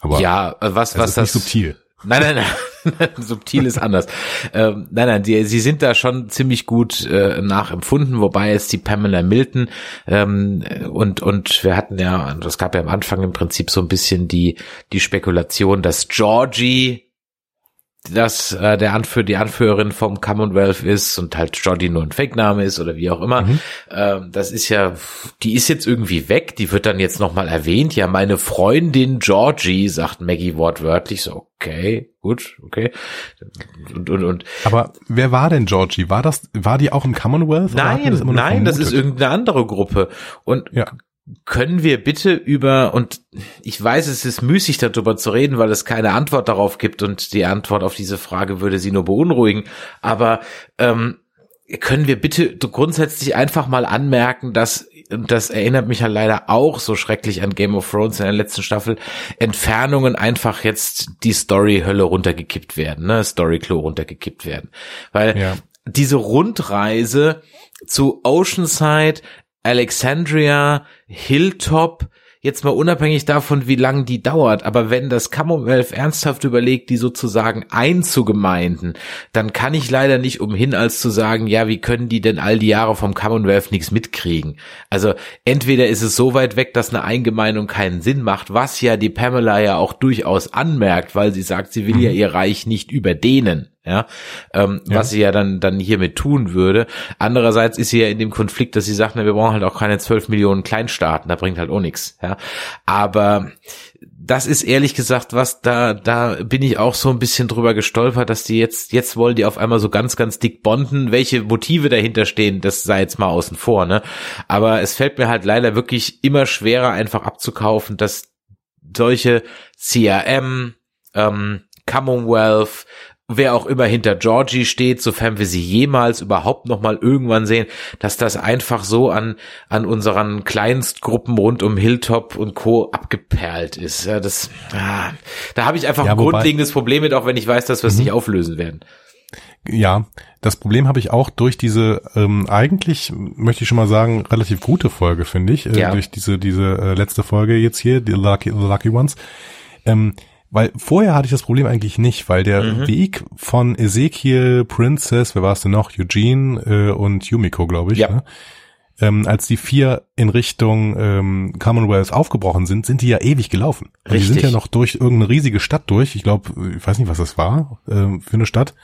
Aber ja, was, was ist das? Subtil. Nein, nein, nein. Subtil ist anders. Ähm, nein, nein, die, sie sind da schon ziemlich gut äh, nachempfunden, wobei es die Pamela Milton ähm, und und wir hatten ja, das gab ja am Anfang im Prinzip so ein bisschen die die Spekulation, dass Georgie dass äh, der Anführer, die Anführerin vom Commonwealth ist und halt Jodie nur ein Fake-Name ist oder wie auch immer. Mhm. Ähm, das ist ja, die ist jetzt irgendwie weg, die wird dann jetzt nochmal erwähnt. Ja, meine Freundin Georgie, sagt Maggie wortwörtlich, so, okay, gut, okay. Und, und, und. Aber wer war denn Georgie? War das, war die auch im Commonwealth? Nein, das nein, das ist irgendeine andere Gruppe. Und ja können wir bitte über, und ich weiß, es ist müßig darüber zu reden, weil es keine Antwort darauf gibt und die Antwort auf diese Frage würde sie nur beunruhigen, aber ähm, können wir bitte grundsätzlich einfach mal anmerken, dass, und das erinnert mich ja leider auch so schrecklich an Game of Thrones in der letzten Staffel, Entfernungen einfach jetzt die Story-Hölle runtergekippt werden, ne, Story-Klo runtergekippt werden. Weil ja. diese Rundreise zu Oceanside, Alexandria, Hilltop, jetzt mal unabhängig davon, wie lange die dauert, aber wenn das Commonwealth ernsthaft überlegt, die sozusagen einzugemeinden, dann kann ich leider nicht umhin, als zu sagen, ja, wie können die denn all die Jahre vom Commonwealth nichts mitkriegen? Also entweder ist es so weit weg, dass eine Eingemeindung keinen Sinn macht, was ja die Pamela ja auch durchaus anmerkt, weil sie sagt, sie will ja mhm. ihr Reich nicht überdehnen ja, ähm, ja. was sie ja dann dann hiermit tun würde. Andererseits ist sie ja in dem Konflikt, dass sie sagt, na, wir brauchen halt auch keine zwölf Millionen Kleinstaaten, da bringt halt auch nichts, ja. Aber das ist ehrlich gesagt was, da, da bin ich auch so ein bisschen drüber gestolpert, dass die jetzt, jetzt wollen die auf einmal so ganz, ganz dick bonden. Welche Motive dahinter stehen, das sei jetzt mal außen vor, ne? Aber es fällt mir halt leider wirklich immer schwerer, einfach abzukaufen, dass solche CRM, ähm, Commonwealth, wer auch immer hinter Georgie steht, sofern wir sie jemals überhaupt noch mal irgendwann sehen, dass das einfach so an an unseren Kleinstgruppen rund um Hilltop und Co abgeperlt ist. Ja, das ah, da habe ich einfach ja, ein grundlegendes Problem mit, auch wenn ich weiß, dass wir es mhm. nicht auflösen werden. Ja, das Problem habe ich auch durch diese ähm, eigentlich möchte ich schon mal sagen relativ gute Folge finde ich äh, ja. durch diese diese äh, letzte Folge jetzt hier die Lucky the Lucky Ones. Ähm, weil vorher hatte ich das Problem eigentlich nicht, weil der mhm. Weg von Ezekiel, Princess, wer war es denn noch, Eugene äh, und Yumiko, glaube ich, ja. ne? ähm, als die vier in Richtung ähm, Commonwealth aufgebrochen sind, sind die ja ewig gelaufen. Und die sind ja noch durch irgendeine riesige Stadt durch. Ich glaube, ich weiß nicht, was das war äh, für eine Stadt.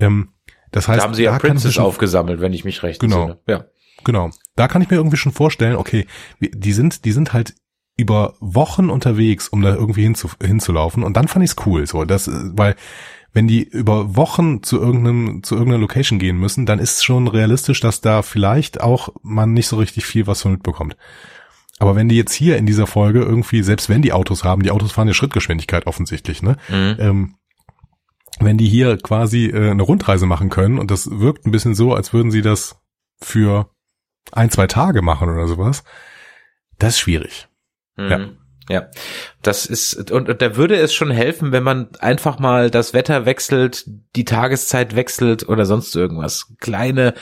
Ähm, das heißt, da haben sie ja Princess aufgesammelt, wenn ich mich recht genau, entsinne. Ja. Genau. Da kann ich mir irgendwie schon vorstellen, okay, die sind, die sind halt über Wochen unterwegs, um da irgendwie hinzu, hinzulaufen. Und dann fand ich's cool, so, das, weil wenn die über Wochen zu irgendeinem, zu irgendeiner Location gehen müssen, dann ist schon realistisch, dass da vielleicht auch man nicht so richtig viel was von mitbekommt. Aber wenn die jetzt hier in dieser Folge irgendwie, selbst wenn die Autos haben, die Autos fahren ja Schrittgeschwindigkeit offensichtlich, ne? Mhm. Ähm, wenn die hier quasi äh, eine Rundreise machen können und das wirkt ein bisschen so, als würden sie das für ein, zwei Tage machen oder sowas, das ist schwierig. Mhm. Ja. Ja, das ist, und, und da würde es schon helfen, wenn man einfach mal das Wetter wechselt, die Tageszeit wechselt oder sonst irgendwas. Kleine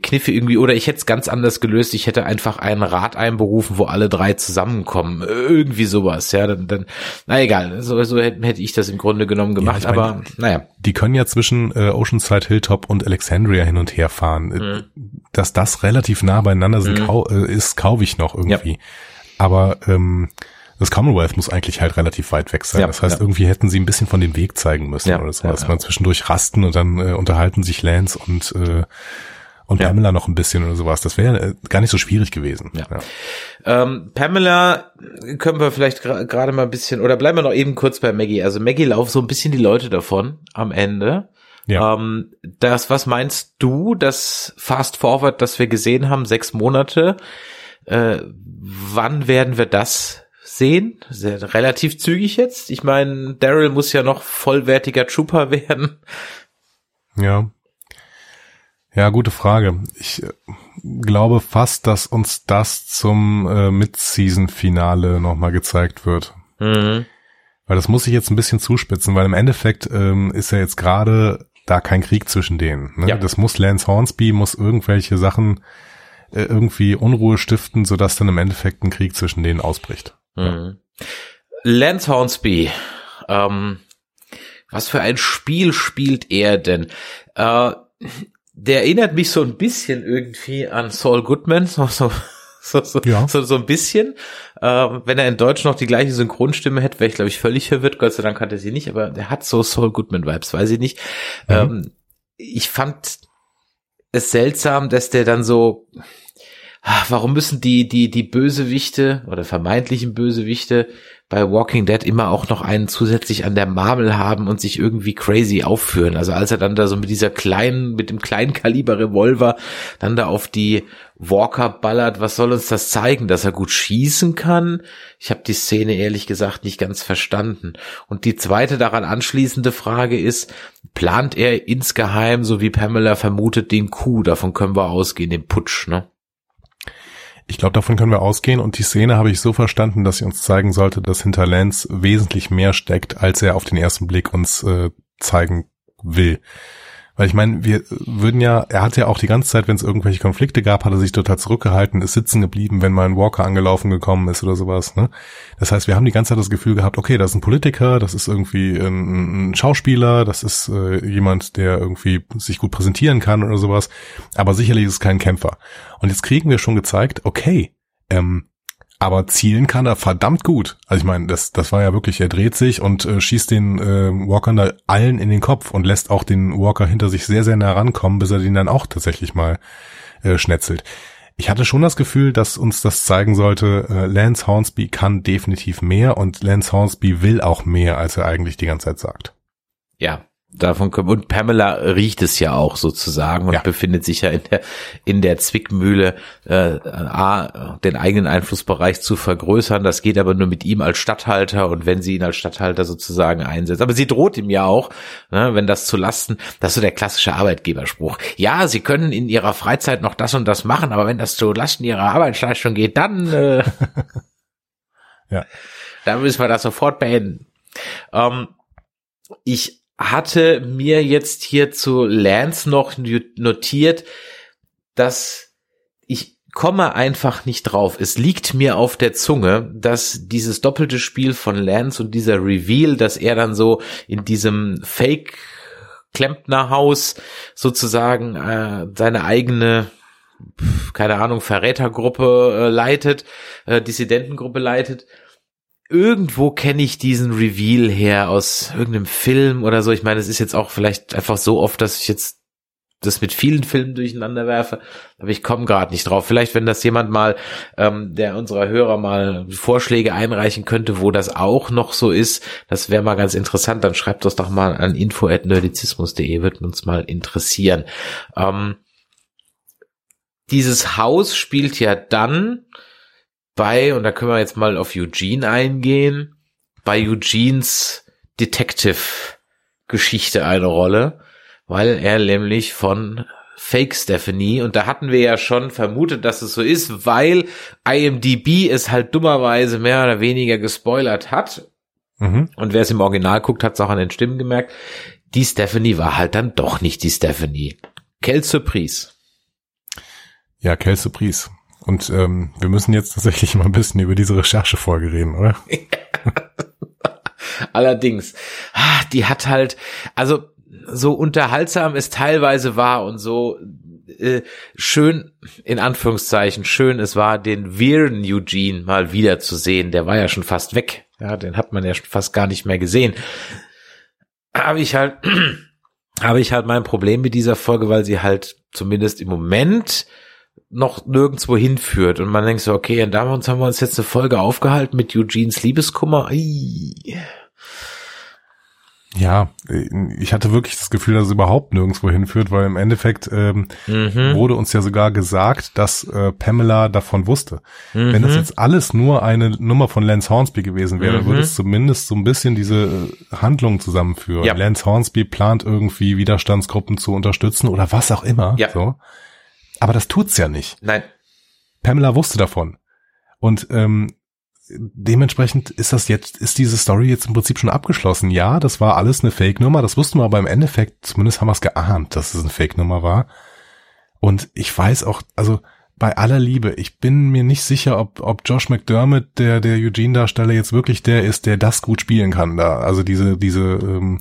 Kniffe irgendwie, oder ich hätte es ganz anders gelöst. Ich hätte einfach einen Rat einberufen, wo alle drei zusammenkommen. Irgendwie sowas, ja, dann, dann na egal, so, so hätte, hätte ich das im Grunde genommen gemacht, ja, aber naja. Die können ja zwischen äh, Oceanside Hilltop und Alexandria hin und her fahren. Mhm. Dass das relativ nah beieinander sind, mhm. kau äh, ist, kaufe ich noch irgendwie. Ja. Aber ähm, das Commonwealth muss eigentlich halt relativ weit weg sein. Ja, das heißt, ja. irgendwie hätten sie ein bisschen von dem Weg zeigen müssen ja, oder so, dass man zwischendurch rasten und dann äh, unterhalten sich Lance und äh, und Pamela noch ein bisschen oder sowas. Das wäre äh, gar nicht so schwierig gewesen. Ja. Ähm, Pamela können wir vielleicht gerade gra mal ein bisschen, oder bleiben wir noch eben kurz bei Maggie. Also Maggie laufen so ein bisschen die Leute davon am Ende. Ja. Ähm, das, was meinst du, das Fast Forward, das wir gesehen haben, sechs Monate, äh, wann werden wir das sehen? Sehr, relativ zügig jetzt. Ich meine, Daryl muss ja noch vollwertiger Trooper werden. Ja. Ja, gute Frage. Ich äh, glaube fast, dass uns das zum äh, Mid-Season-Finale nochmal gezeigt wird. Mhm. Weil das muss ich jetzt ein bisschen zuspitzen, weil im Endeffekt ähm, ist ja jetzt gerade da kein Krieg zwischen denen. Ne? Ja. Das muss Lance Hornsby, muss irgendwelche Sachen äh, irgendwie Unruhe stiften, sodass dann im Endeffekt ein Krieg zwischen denen ausbricht. Mhm. Ja. Lance Hornsby, ähm, was für ein Spiel spielt er denn? Äh, der erinnert mich so ein bisschen irgendwie an Saul Goodman, so, so, so, so, ja. so, so ein bisschen. Äh, wenn er in Deutsch noch die gleiche Synchronstimme hätte, wäre ich, glaube ich, völlig verwirrt. Gott sei Dank hat er sie nicht, aber der hat so Saul Goodman-Vibes, weiß ich nicht. Mhm. Ähm, ich fand es seltsam, dass der dann so, ah, warum müssen die, die, die Bösewichte oder vermeintlichen Bösewichte bei Walking Dead immer auch noch einen zusätzlich an der Marmel haben und sich irgendwie crazy aufführen. Also als er dann da so mit dieser kleinen, mit dem kleinen Kaliber Revolver dann da auf die Walker ballert, was soll uns das zeigen, dass er gut schießen kann? Ich habe die Szene ehrlich gesagt nicht ganz verstanden. Und die zweite daran anschließende Frage ist, plant er insgeheim, so wie Pamela vermutet, den Coup? Davon können wir ausgehen, den Putsch, ne? Ich glaube, davon können wir ausgehen und die Szene habe ich so verstanden, dass sie uns zeigen sollte, dass hinter Lance wesentlich mehr steckt, als er auf den ersten Blick uns äh, zeigen will. Weil ich meine, wir würden ja, er hat ja auch die ganze Zeit, wenn es irgendwelche Konflikte gab, hat er sich total zurückgehalten, ist sitzen geblieben, wenn mal ein Walker angelaufen gekommen ist oder sowas. Ne? Das heißt, wir haben die ganze Zeit das Gefühl gehabt, okay, das ist ein Politiker, das ist irgendwie ein, ein Schauspieler, das ist äh, jemand, der irgendwie sich gut präsentieren kann oder sowas. Aber sicherlich ist es kein Kämpfer. Und jetzt kriegen wir schon gezeigt, okay, ähm, aber zielen kann er verdammt gut. Also ich meine, das, das war ja wirklich, er dreht sich und äh, schießt den äh, Walker da allen in den Kopf und lässt auch den Walker hinter sich sehr, sehr nah rankommen, bis er den dann auch tatsächlich mal äh, schnetzelt. Ich hatte schon das Gefühl, dass uns das zeigen sollte, äh, Lance Hornsby kann definitiv mehr und Lance Hornsby will auch mehr, als er eigentlich die ganze Zeit sagt. Ja, davon kommen. Und Pamela riecht es ja auch sozusagen und ja. befindet sich ja in der, in der Zwickmühle, äh, A, den eigenen Einflussbereich zu vergrößern. Das geht aber nur mit ihm als Stadthalter und wenn sie ihn als Stadthalter sozusagen einsetzt. Aber sie droht ihm ja auch, ne, wenn das zu Lasten, das ist so der klassische Arbeitgeberspruch. Ja, sie können in ihrer Freizeit noch das und das machen, aber wenn das zu Lasten ihrer Arbeitsleistung geht, dann, äh, ja. dann müssen wir das sofort beenden. Ähm, ich hatte mir jetzt hier zu Lance noch notiert, dass ich komme einfach nicht drauf. Es liegt mir auf der Zunge, dass dieses doppelte Spiel von Lance und dieser Reveal, dass er dann so in diesem Fake Klempnerhaus sozusagen äh, seine eigene keine Ahnung Verrätergruppe äh, leitet, äh, Dissidentengruppe leitet irgendwo kenne ich diesen Reveal her aus irgendeinem Film oder so. Ich meine, es ist jetzt auch vielleicht einfach so oft, dass ich jetzt das mit vielen Filmen durcheinander werfe, aber ich komme gerade nicht drauf. Vielleicht, wenn das jemand mal, ähm, der unserer Hörer mal Vorschläge einreichen könnte, wo das auch noch so ist, das wäre mal ganz interessant, dann schreibt das doch mal an info.nerdizismus.de, wird uns mal interessieren. Ähm, dieses Haus spielt ja dann bei, und da können wir jetzt mal auf Eugene eingehen, bei Eugenes Detective-Geschichte eine Rolle, weil er nämlich von Fake Stephanie und da hatten wir ja schon vermutet, dass es so ist, weil IMDb es halt dummerweise mehr oder weniger gespoilert hat. Mhm. Und wer es im Original guckt, hat es auch an den Stimmen gemerkt. Die Stephanie war halt dann doch nicht die Stephanie. Quelle Surprise. Ja, Quelle Surprise. Und ähm, wir müssen jetzt tatsächlich mal ein bisschen über diese Recherchefolge reden, oder? Allerdings, ah, die hat halt, also so unterhaltsam es teilweise war und so äh, schön, in Anführungszeichen, schön es war, den Viren Eugene mal wieder zu sehen. Der war ja schon fast weg. Ja, den hat man ja schon fast gar nicht mehr gesehen. Habe ich halt, habe ich halt mein Problem mit dieser Folge, weil sie halt zumindest im Moment noch nirgendwo hinführt. Und man denkt so, okay, und damals haben wir uns jetzt eine Folge aufgehalten mit Eugenes Liebeskummer. Ei. Ja, ich hatte wirklich das Gefühl, dass es überhaupt nirgendwo hinführt, weil im Endeffekt ähm, mhm. wurde uns ja sogar gesagt, dass äh, Pamela davon wusste. Mhm. Wenn das jetzt alles nur eine Nummer von Lance Hornsby gewesen wäre, mhm. würde es zumindest so ein bisschen diese äh, Handlungen zusammenführen. Ja. Lance Hornsby plant irgendwie Widerstandsgruppen zu unterstützen oder was auch immer. Ja. So. Aber das tut's ja nicht. Nein. Pamela wusste davon. Und ähm, dementsprechend ist das jetzt, ist diese Story jetzt im Prinzip schon abgeschlossen. Ja, das war alles eine Fake-Nummer, das wussten wir aber im Endeffekt, zumindest haben wir es geahnt, dass es eine Fake-Nummer war. Und ich weiß auch, also bei aller Liebe, ich bin mir nicht sicher, ob, ob Josh McDermott, der, der Eugene-Darsteller, jetzt wirklich der ist, der das gut spielen kann da. Also diese, diese, ähm,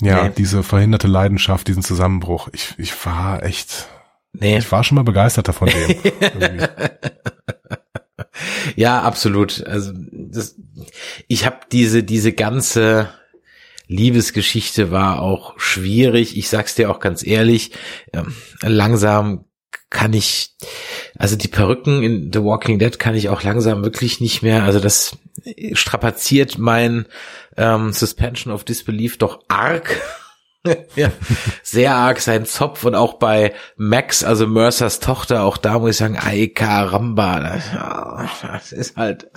ja, nee. diese verhinderte Leidenschaft, diesen Zusammenbruch. Ich, ich war echt, Nee. Ich war schon mal begeisterter von dem. ja, absolut. Also das, ich habe diese diese ganze Liebesgeschichte war auch schwierig. Ich sag's dir auch ganz ehrlich. Ähm, langsam kann ich, also die Perücken in The Walking Dead kann ich auch langsam wirklich nicht mehr. Also das strapaziert mein ähm, Suspension of Disbelief doch arg. ja, sehr arg sein Zopf und auch bei Max, also Mercers Tochter, auch da muss ich sagen, ay caramba, das, das ist halt,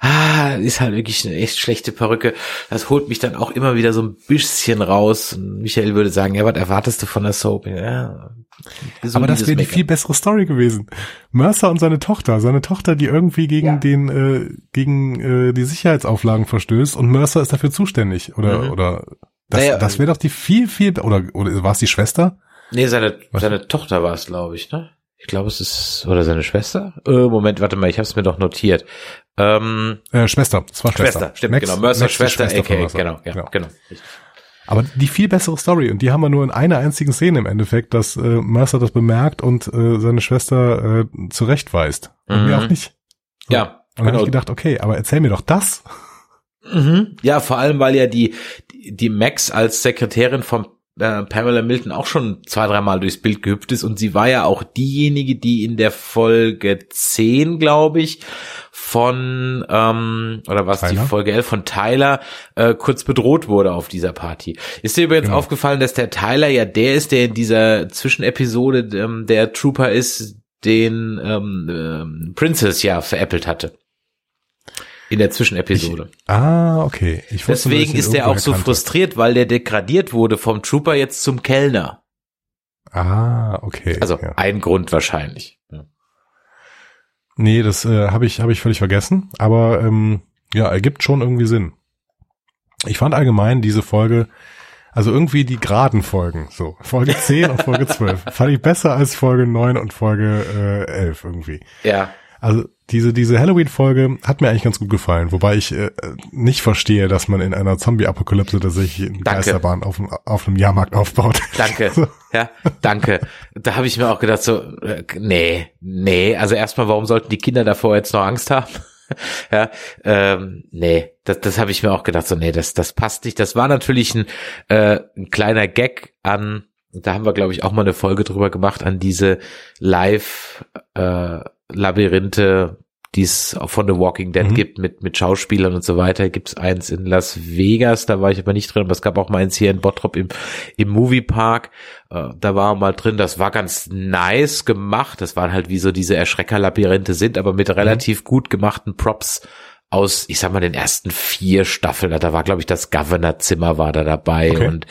ah, ist halt wirklich eine echt schlechte Perücke. Das holt mich dann auch immer wieder so ein bisschen raus. Und Michael würde sagen, ja, was erwartest du von der Soap? Ja, aber das wäre die viel bessere Story gewesen. Mercer und seine Tochter, seine Tochter, die irgendwie gegen ja. den, äh, gegen äh, die Sicherheitsauflagen verstößt und Mercer ist dafür zuständig oder, mhm. oder Das, Naja, das wäre doch die viel, viel, oder, oder war es die Schwester? Nee, seine, Was? seine Tochter war es, glaube ich, ne? Ich glaube, es ist, oder seine Schwester? Äh, Moment, warte mal, ich habe es mir doch notiert. Ähm, Äh, Schwester, das war Schwester. Schwester, stimmt, Max- genau. Mercer Schwester, von aka, genau, ja, genau. Richtig. Aber die viel bessere Story und die haben wir nur in einer einzigen Szene im Endeffekt, dass äh, Mercer das bemerkt und äh, seine Schwester äh, zurechtweist. Und Mhm. mir auch nicht. So. Ja, Und dann habe genau. ich gedacht, okay, aber erzähl mir doch das. Mhm. Ja, vor allem, weil ja die, die Max als Sekretärin von äh, Pamela Milton auch schon zwei, dreimal durchs Bild gehüpft ist und sie war ja auch diejenige, die in der Folge 10, glaube ich, von, ähm, oder was die? Folge 11 von Tyler äh, kurz bedroht wurde auf dieser Party. Ist dir übrigens Genau. aufgefallen, dass der Tyler ja der ist, der in dieser Zwischenepisode ähm, der Trooper ist, den ähm, ähm, Princess ja veräppelt hatte. In der Zwischenepisode. Ah, okay. Ich wusste, ich Deswegen ist er auch so kannte. frustriert, weil der degradiert wurde vom Trooper jetzt zum Kellner. Ah, okay. Also ja. ein Grund wahrscheinlich. Ja. Nee, das äh, habe ich, hab ich völlig vergessen. Aber ähm, ja, ergibt schon irgendwie Sinn. Ich fand allgemein diese Folge, also irgendwie die geraden Folgen, so Folge 10 und Folge 12, fand ich besser als Folge 9 und Folge äh, 11 irgendwie. ja. Also diese, diese Halloween-Folge hat mir eigentlich ganz gut gefallen, wobei ich äh, nicht verstehe, dass man in einer Zombie-Apokalypse tatsächlich eine. Geisterbahn auf, auf einem Jahrmarkt aufbaut. Danke. So. Ja, danke. Da habe ich mir auch gedacht, so, äh, nee, nee. Also erstmal, warum sollten die Kinder davor jetzt noch Angst haben? ja, ähm, nee, das, das habe ich mir auch gedacht, so, nee, das, das passt nicht. Das war natürlich ein, äh, ein kleiner Gag an, da haben wir, glaube ich, auch mal eine Folge drüber gemacht, an diese Live-Labyrinthe, die es von The Walking Dead Mhm. gibt, mit, mit Schauspielern und so weiter. Gibt's eins in Las Vegas, da war ich aber nicht drin, aber es gab auch mal eins hier in Bottrop im, im Moviepark. Äh, da war mal drin, das war ganz nice gemacht. Das waren halt wie so diese Erschrecker-Labyrinthe sind, aber mit relativ gut gemachten Props aus, ich sag mal, den ersten vier Staffeln. Da war, glaube ich, das Governor-Zimmer war da dabei Okay. und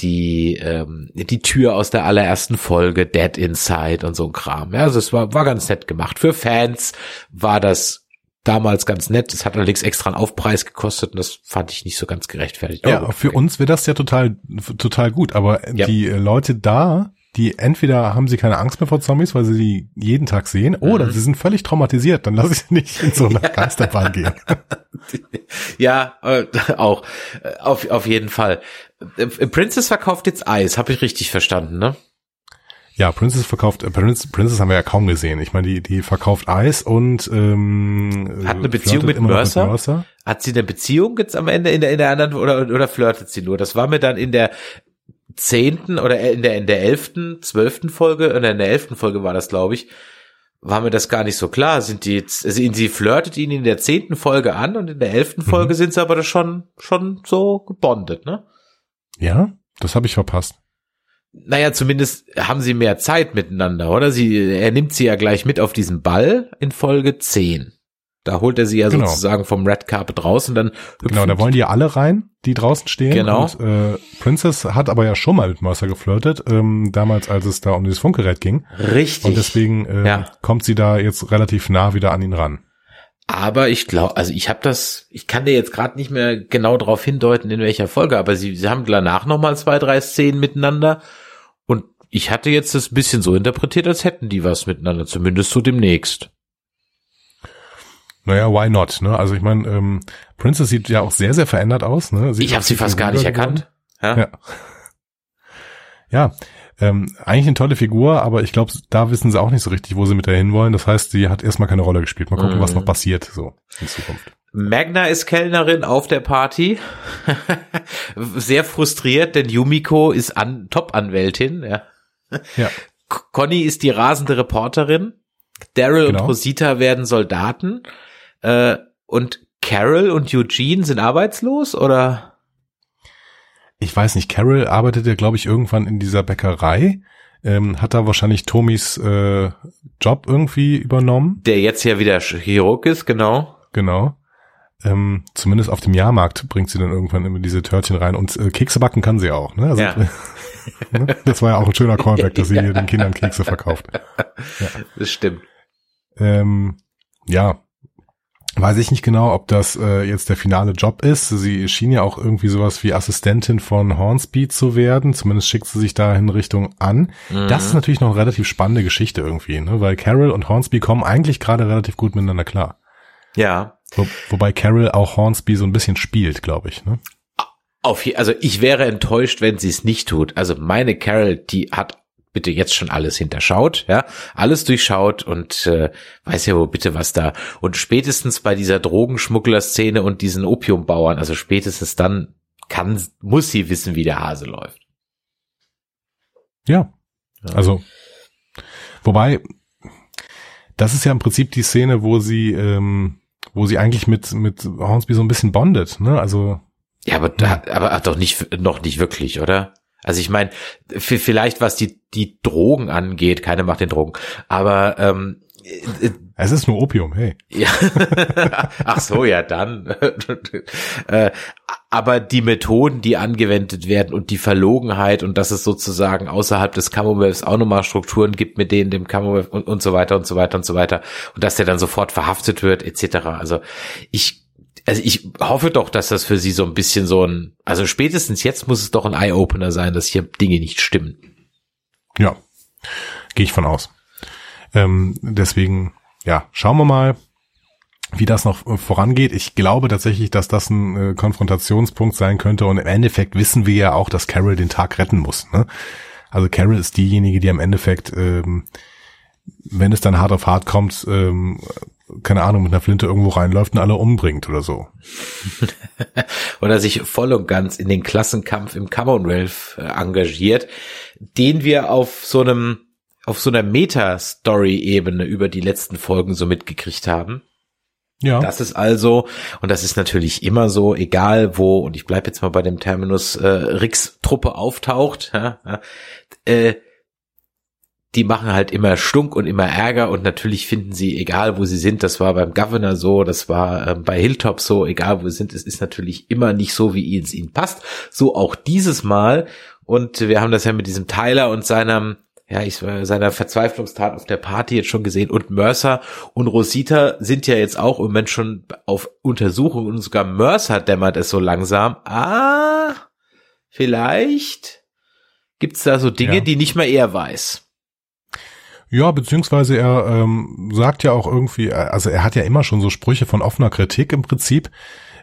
die, ähm, die Tür aus der allerersten Folge, Dead Inside und so ein Kram. Ja, also es war, war ganz nett gemacht. Für Fans war das damals ganz nett. Es hat allerdings extra einen Aufpreis gekostet und das fand ich nicht so ganz gerechtfertigt. Ja, Aber für uns wäre das ja total, total gut, aber Ja. die Leute da, die entweder haben sie keine Angst mehr vor Zombies, weil sie die jeden Tag sehen, oder Mhm. sie sind völlig traumatisiert, dann lasse ich sie nicht in so eine Geisterbahn gehen. Ja, äh, auch. Äh, Auf, auf jeden Fall. Äh, Princess verkauft jetzt Eis, habe ich richtig verstanden, ne? Ja, Princess verkauft, äh, Princess, Princess haben wir ja kaum gesehen. Ich meine, die, die verkauft Eis und ähm, Hat eine Beziehung mit Mercer? Mercer. Hat sie eine Beziehung jetzt am Ende in der, in der anderen oder, oder flirtet sie nur? Das war mir dann in der zehnten oder in der, in der elften, zwölften Folge, oder in der elften Folge war das, glaube ich, war mir das gar nicht so klar. Sind die jetzt, also sie flirtet ihn in der zehnten Folge an und in der elften Folge sind sie aber schon, schon so gebondet, ne? Ja, das habe ich verpasst. Naja, zumindest haben sie mehr Zeit miteinander, oder? Sie, er nimmt sie ja gleich mit auf diesen Ball in Folge 10. Da holt er sie ja Genau. sozusagen vom Red Carpet raus und dann hüpfen Genau, da wollen die ja alle rein, die draußen stehen. Genau. Und, äh, Princess hat aber ja schon mal mit Mercer geflirtet, ähm, damals, als es da um dieses Funkgerät ging. richtig. Und deswegen äh, Ja. kommt sie da jetzt relativ nah wieder an ihn ran. Aber ich glaube, also ich habe das, ich kann dir jetzt gerade nicht mehr genau darauf hindeuten, in welcher Folge, aber sie, sie haben danach nochmal zwei, drei Szenen miteinander und ich hatte jetzt das ein bisschen so interpretiert, als hätten die was miteinander, zumindest so demnächst. Naja, why not? Ne? Also ich meine, ähm, Princess sieht ja auch sehr, sehr verändert aus. Ne? Sieht ich habe sie fast gar nicht erkannt. Ja? Ja. Ja, ähm, eigentlich eine tolle Figur, aber ich glaube, da wissen sie auch nicht so richtig, wo sie mit der hinwollen. Das heißt, sie hat erstmal keine Rolle gespielt. Mal gucken, Mhm. was noch passiert so in Zukunft. Magna ist Kellnerin auf der Party. Sehr frustriert, denn Yumiko ist an, Top-Anwältin. Ja. Ja. Conny ist die rasende Reporterin. Daryl Genau. und Rosita werden Soldaten. Äh, und Carol und Eugene sind arbeitslos, oder? Ich weiß nicht, Carol arbeitet ja, glaube ich, irgendwann in dieser Bäckerei, ähm, hat da wahrscheinlich Tomis äh, Job irgendwie übernommen. Der jetzt ja wieder Chirurg ist, genau. Genau. Ähm, zumindest auf dem Jahrmarkt bringt sie dann irgendwann immer diese Törtchen rein und äh, Kekse backen kann sie auch. Ne? Also, Ja. ne? Das war ja auch ein schöner Callback, dass sie hier den Kindern Kekse verkauft. Das stimmt. Ähm, ja, Weiß ich nicht genau, ob das äh, jetzt der finale Job ist. Sie schien ja auch irgendwie sowas wie Assistentin von Hornsby zu werden. Zumindest schickt sie sich da in Richtung an. Mhm. Das ist natürlich noch eine relativ spannende Geschichte irgendwie, ne? weil Carol und Hornsby kommen eigentlich gerade relativ gut miteinander klar. Ja. Wo, wobei Carol auch Hornsby so ein bisschen spielt, glaube ich. Ne? Auf, also ich wäre enttäuscht, wenn sie es nicht tut. Also meine Carol, die hat bitte jetzt schon alles hinterschaut, ja, alles durchschaut und äh, weiß ja wohl bitte was da. Und spätestens bei dieser Drogenschmuggler-Szene und diesen Opiumbauern, also spätestens dann kann, muss sie wissen, wie der Hase läuft. Ja. Also, wobei, das ist ja im Prinzip die Szene, wo sie, ähm, wo sie eigentlich mit, mit Hornsby so ein bisschen bondet, ne? Also, Ja, aber da, aber doch nicht, noch nicht wirklich, oder? Also ich meine, vielleicht was die die Drogen angeht, keine macht den Drogen, aber ähm, äh, es ist nur Opium, hey. Ja. Ach so, ja, dann. äh, aber die Methoden, die angewendet werden und die Verlogenheit und dass es sozusagen außerhalb des Commonwealths auch nochmal Strukturen gibt, mit denen dem Commonwealth und, und so weiter und so weiter und so weiter und dass der dann sofort verhaftet wird, etc. Also ich also ich hoffe doch, dass das für sie so ein bisschen so ein, also spätestens jetzt muss es doch ein Eye-Opener sein, dass hier Dinge nicht stimmen. Ja, gehe ich von aus. Ähm, deswegen, ja, schauen wir mal, wie das noch äh, vorangeht. Ich glaube tatsächlich, dass das ein äh, Konfrontationspunkt sein könnte und im Endeffekt wissen wir ja auch, dass Carol den Tag retten muss. Ne? Also Carol ist diejenige, die am Endeffekt, ähm, wenn es dann hart auf hart kommt, ähm, keine Ahnung, mit einer Flinte irgendwo reinläuft und alle umbringt oder so. oder sich voll und ganz in den Klassenkampf im Commonwealth äh, engagiert, den wir auf so einem, auf so einer Meta-Story-Ebene über die letzten Folgen so mitgekriegt haben. Ja. Das ist also, und das ist natürlich immer so, egal wo, und ich bleib jetzt mal bei dem Terminus, äh, Ricks Truppe auftaucht, ja, äh, die machen halt immer Stunk und immer Ärger und natürlich finden sie, egal wo sie sind, das war beim Governor so, das war ähm, bei Hilltop so, egal wo sie sind, es ist natürlich immer nicht so, wie es ihnen passt. So auch dieses Mal. Und wir haben das ja mit diesem Tyler und seinem, ja, ich seiner Verzweiflungstat auf der Party jetzt schon gesehen. Und Mercer und Rosita sind ja jetzt auch im Moment schon auf Untersuchung und sogar Mercer dämmert es so langsam. Ah, vielleicht gibt's da so Dinge, Ja. die nicht mal er weiß. Ja, beziehungsweise er ähm, sagt ja auch irgendwie, äh, also er hat ja immer schon so Sprüche von offener Kritik im Prinzip.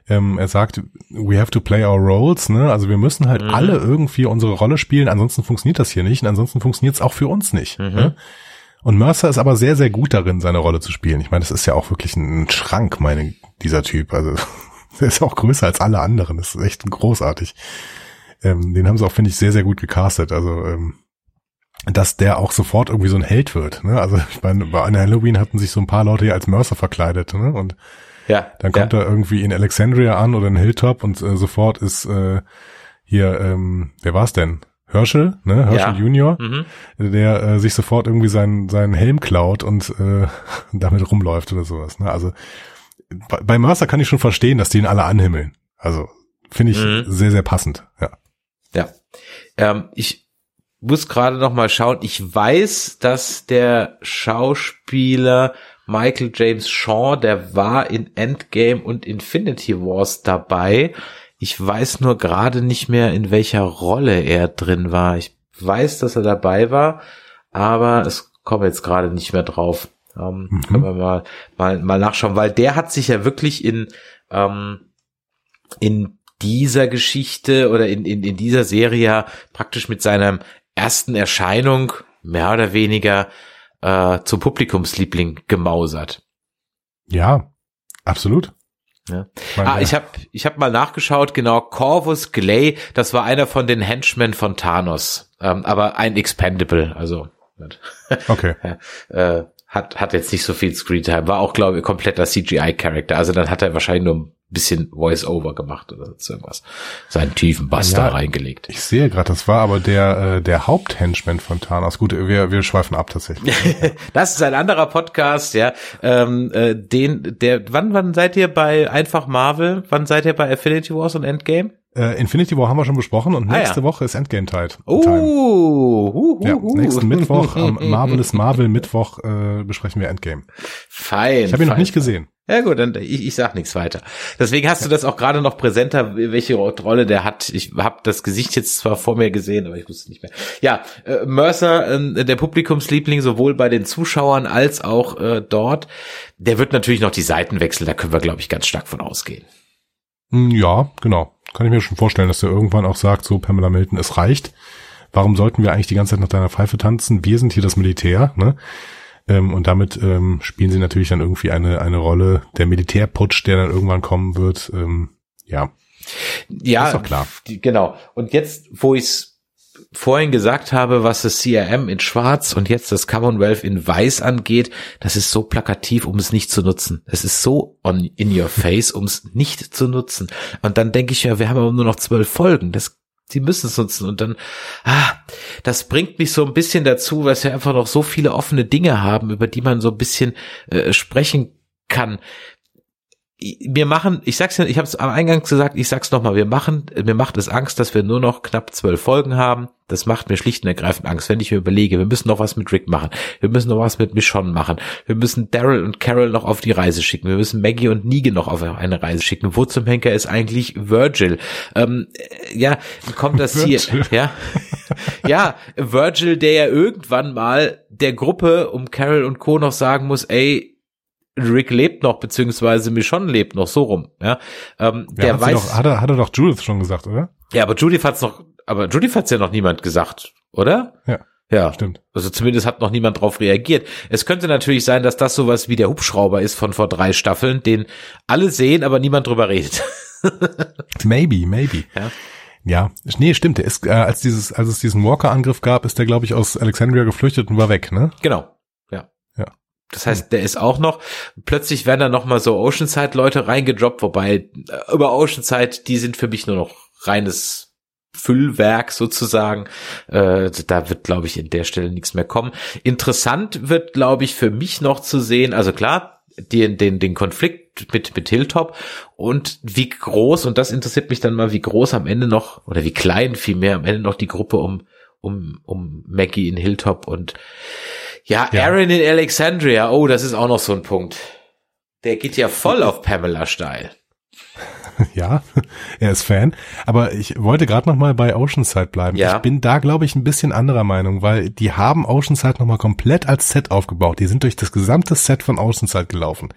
Ähm, er sagt, we have to play our roles, ne? Also wir müssen halt Mhm. alle irgendwie unsere Rolle spielen, ansonsten funktioniert das hier nicht und ansonsten funktioniert es auch für uns nicht. Mhm. Ne? Und Mercer ist aber sehr, sehr gut darin, seine Rolle zu spielen. Ich meine, das ist ja auch wirklich ein Schrank, meine, dieser Typ. Also der ist auch größer als alle anderen. Das ist echt großartig. Ähm, den haben sie auch, finde ich, sehr, sehr gut gecastet. Also ähm, dass der auch sofort irgendwie so ein Held wird. Ne? Also ich meine, bei einer Halloween hatten sich so ein paar Leute ja als Mercer verkleidet. Ne? Und Ja, dann kommt ja. er irgendwie in Alexandria an oder in Hilltop und äh, sofort ist äh, hier, ähm, wer war's denn? Herschel, ne? Herschel Ja. Junior, Mhm. der äh, sich sofort irgendwie seinen, seinen Helm klaut und äh, damit rumläuft oder sowas. Ne? Also bei, bei Mercer kann ich schon verstehen, dass die ihn alle anhimmeln. Also finde ich Mhm. sehr, sehr passend. Ja. Ja. Ähm, ich muss gerade noch mal schauen. Ich weiß, dass der Schauspieler Michael James Shaw, der war in Endgame und Infinity Wars dabei. Ich weiß nur gerade nicht mehr, in welcher Rolle er drin war. Ich weiß, dass er dabei war, aber es kommt jetzt gerade nicht mehr drauf. Ähm, Mhm. Können wir mal, mal, mal nachschauen, weil der hat sich ja wirklich in, ähm, in dieser Geschichte oder in, in, in dieser Serie praktisch mit seiner ersten Erscheinung mehr oder weniger äh, zum Publikumsliebling gemausert. Ja, absolut. Ja. meine, Ah, ich habe ich hab mal nachgeschaut, genau, Corvus Glay, das war einer von den Henchmen von Thanos, ähm, aber ein Expendable, also Okay. äh, hat, hat jetzt nicht so viel Screentime, war auch, glaube ich, kompletter CGI-Charakter, also dann hat er wahrscheinlich nur ein bisschen Voice-Over gemacht oder so irgendwas, seinen tiefen Bass Ja. da reingelegt. Ich sehe gerade, das war aber der äh, der Haupthenchman von Thanos. Gut, wir wir schweifen ab tatsächlich. Das ist ein anderer Podcast, ja. Ähm, äh, den, der, wann, wann seid ihr bei einfach Marvel? Wann seid ihr bei Affinity Wars und Endgame? Äh, Infinity War haben wir schon besprochen und Ah, nächste ja. Woche ist Endgame Time. Oh, hu, hu, Ja, nächsten Mittwoch, am Marvelous Marvel Mittwoch äh, besprechen wir Endgame. Fein. Ich habe ihn noch fein. nicht gesehen. Ja gut, dann ich, ich sag nichts weiter. Deswegen hast du das auch gerade noch präsenter, welche Rolle der hat. Ich habe das Gesicht jetzt zwar vor mir gesehen, aber ich wusste nicht mehr. Ja, äh, Mercer, äh, der Publikumsliebling, sowohl bei den Zuschauern als auch äh, dort, der wird natürlich noch die Seiten wechseln. Da können wir, glaube ich, ganz stark von ausgehen. Hm, ja, genau. Kann ich mir schon vorstellen, dass er irgendwann auch sagt, so Pamela Milton, es reicht. Warum sollten wir eigentlich die ganze Zeit nach deiner Pfeife tanzen? Wir sind hier das Militär, ne? Ähm, und damit ähm, spielen sie natürlich dann irgendwie eine, eine Rolle. Der Militärputsch, der dann irgendwann kommen wird, ähm, ja. Ja, ist doch klar. Genau. Und jetzt, wo ich es vorhin gesagt habe, was das CRM in Schwarz und jetzt das Commonwealth in Weiß angeht, das ist so plakativ, um es nicht zu nutzen. Es ist so on in your face, um es nicht zu nutzen. Und dann denke ich ja, wir haben aber nur noch zwölf Folgen. Das sie müssen es nutzen und dann, ah, das bringt mich so ein bisschen dazu, weil wir einfach noch so viele offene Dinge haben, über die man so ein bisschen äh, sprechen kann wir machen, ich sag's ja, ich habe es am Eingang gesagt, ich sag's nochmal, wir machen, mir macht es Angst, dass wir nur noch knapp zwölf Folgen haben. Das macht mir schlicht und ergreifend Angst, wenn ich mir überlege, wir müssen noch was mit Rick machen, wir müssen noch was mit Michonne machen, wir müssen Daryl und Carol noch auf die Reise schicken, wir müssen Maggie und Negan noch auf eine Reise schicken. Wo zum Henker ist eigentlich Virgil? Ähm, ja, kommt das hier? Ja, ja, Virgil, der ja irgendwann mal der Gruppe um Carol und Co noch sagen muss, ey, Rick lebt noch, beziehungsweise Michonne lebt noch, so rum. Ja, ähm, ja, der weiß. Doch, hat, er, hat er doch Judith schon gesagt, oder? Ja, aber Judith hat's noch, aber Judith hat's ja noch niemand gesagt, oder? Ja. Ja, stimmt. Also zumindest hat noch niemand drauf reagiert. Es könnte natürlich sein, dass das sowas wie der Hubschrauber ist von vor drei Staffeln, den alle sehen, aber niemand drüber redet. maybe, maybe. Ja. Ja, nee, stimmt. Der ist, äh, als dieses, als es diesen Walker-Angriff gab, ist der, glaube ich, aus Alexandria geflüchtet und war weg, ne? Genau. Das heißt, der ist auch noch, plötzlich werden da noch mal so Oceanside-Leute reingedroppt, wobei äh, über Oceanside, die sind für mich nur noch reines Füllwerk sozusagen. Äh, da wird, glaube ich, in der Stelle nichts mehr kommen. Interessant wird, glaube ich, für mich noch zu sehen, also klar, den, den, den Konflikt mit, mit Hilltop und wie groß, und das interessiert mich dann mal, wie groß am Ende noch, oder wie klein vielmehr am Ende noch die Gruppe um, um, um Maggie in Hilltop und ja, ja, Aaron in Alexandria. Oh, das ist auch noch so ein Punkt. Der geht ja voll auf Pamela steil. Ja, er ist Fan. Aber ich wollte gerade noch mal bei Oceanside bleiben. Ja. Ich bin da, glaube ich, ein bisschen anderer Meinung, weil die haben Oceanside noch mal komplett als Set aufgebaut. Die sind durch das gesamte Set von Oceanside gelaufen.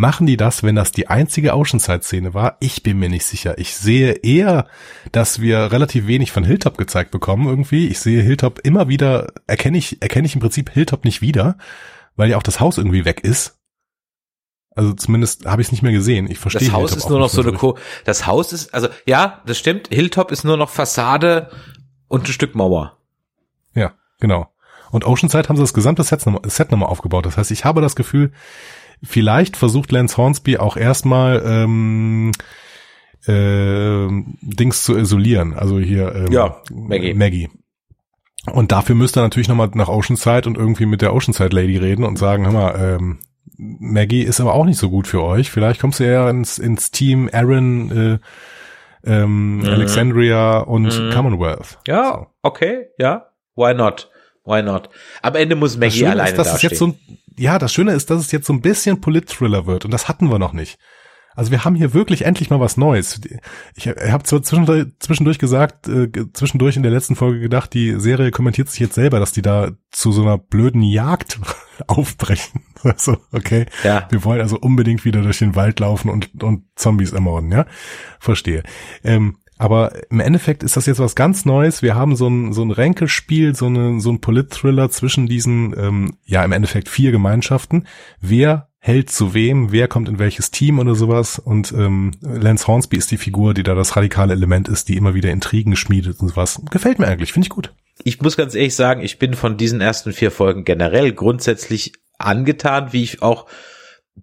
Machen die das, wenn das die einzige Oceanside-Szene war? Ich bin mir nicht sicher. Ich sehe eher, dass wir relativ wenig von Hilltop gezeigt bekommen irgendwie. Ich sehe Hilltop immer wieder, erkenne ich, erkenne ich im Prinzip Hilltop nicht wieder, weil ja auch das Haus irgendwie weg ist. Also zumindest habe ich es nicht mehr gesehen. Ich verstehe. Das Haus Hilltop ist nur noch so eine Co Das Haus ist, also ja, das stimmt. Hilltop ist nur noch Fassade und ein Stück Mauer. Ja, genau. Und Oceanside haben sie das gesamte Set nochmal aufgebaut. Das heißt, ich habe das Gefühl, Vielleicht versucht Lance Hornsby auch erstmal ähm, äh, Dings zu isolieren. Also hier ähm, ja, Maggie. Maggie. Und dafür müsste er natürlich nochmal nach Oceanside und irgendwie mit der Oceanside Lady reden und sagen, hör mal, ähm, Maggie ist aber auch nicht so gut für euch. Vielleicht kommst du ja ins, ins Team Aaron, äh, ähm, mhm. Alexandria und mhm. Commonwealth. Ja, so. okay, ja. Why not? Why not? Am Ende muss Maggie alleine ist, dass dastehen. Es jetzt so ein, ja, das Schöne ist, dass es jetzt so ein bisschen Polit-Thriller wird und das hatten wir noch nicht. Also wir haben hier wirklich endlich mal was Neues. Ich habe zwar zwischendurch, zwischendurch gesagt, äh, zwischendurch in der letzten Folge gedacht, die Serie kommentiert sich jetzt selber, dass die da zu so einer blöden Jagd aufbrechen. Also, okay, ja. wir wollen also unbedingt wieder durch den Wald laufen und, und Zombies ermorden, ja? Verstehe. Ähm, aber im Endeffekt ist das jetzt was ganz Neues. Wir haben so ein, so ein Ränkespiel, so, eine, so ein Polit-Thriller zwischen diesen, ähm, ja, im Endeffekt vier Gemeinschaften. Wer hält zu wem, wer kommt in welches Team oder sowas. Und ähm, Lance Hornsby ist die Figur, die da das radikale Element ist, die immer wieder Intrigen schmiedet und sowas. Gefällt mir eigentlich, finde ich gut. Ich muss ganz ehrlich sagen, ich bin von diesen ersten vier Folgen generell grundsätzlich angetan, wie ich auch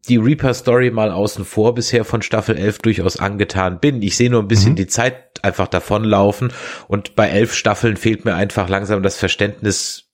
die Reaper-Story mal außen vor bisher von Staffel 11 durchaus angetan bin. Ich sehe nur ein bisschen mhm. die Zeit einfach davonlaufen und bei elf Staffeln fehlt mir einfach langsam das Verständnis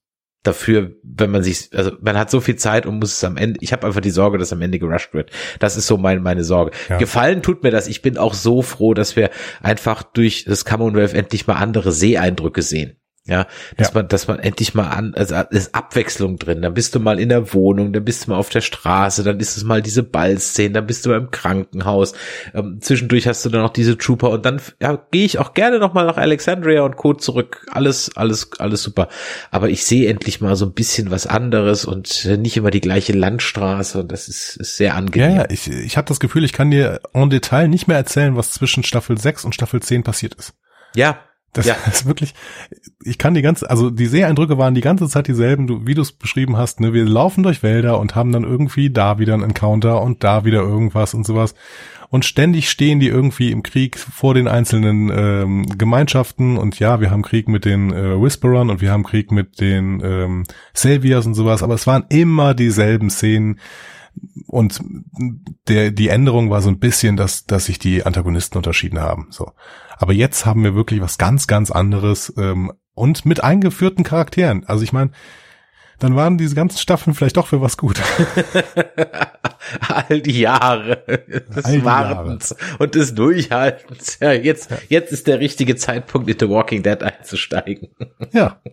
dafür, wenn man sich, also man hat so viel Zeit und muss es am Ende, ich habe einfach die Sorge, dass am Ende gerusht wird. Das ist so mein, meine Sorge. Ja. Gefallen tut mir das. Ich bin auch so froh, dass wir einfach durch das Commonwealth endlich mal andere Seeeindrücke sehen. Ja, dass Ja. man, dass man endlich mal an, also ist Abwechslung drin. Dann bist du mal in der Wohnung, dann bist du mal auf der Straße, dann ist es mal diese Ballszene, dann bist du mal im Krankenhaus. Ähm, zwischendurch hast du dann noch diese Trooper und dann ja, gehe ich auch gerne noch mal nach Alexandria und Co. zurück. Alles, alles, alles super. Aber ich sehe endlich mal so ein bisschen was anderes und nicht immer die gleiche Landstraße und das ist, ist sehr angenehm. ja, ich, ich habe das Gefühl, ich kann dir en Detail nicht mehr erzählen, was zwischen Staffel 6 und Staffel 10 passiert ist. ja. Das Ja. ist wirklich, ich kann die ganze, also die Seheindrücke waren die ganze Zeit dieselben, du, wie du es beschrieben hast, ne, wir laufen durch Wälder und haben dann irgendwie da wieder ein Encounter und da wieder irgendwas und sowas. Und ständig stehen die irgendwie im Krieg vor den einzelnen ähm, Gemeinschaften und ja, wir haben Krieg mit den äh, Whisperern und wir haben Krieg mit den ähm, Saviors und sowas, aber es waren immer dieselben Szenen und der, die Änderung war so ein bisschen, dass, dass sich die Antagonisten unterschieden haben. So. Aber jetzt haben wir wirklich was ganz, ganz anderes ähm, und mit eingeführten Charakteren. Also ich meine, dann waren diese ganzen Staffeln vielleicht doch für was gut. All die Jahre des All Wartens und des Durchhaltens. Ja, jetzt, jetzt ist der richtige Zeitpunkt, in The Walking Dead einzusteigen. ja.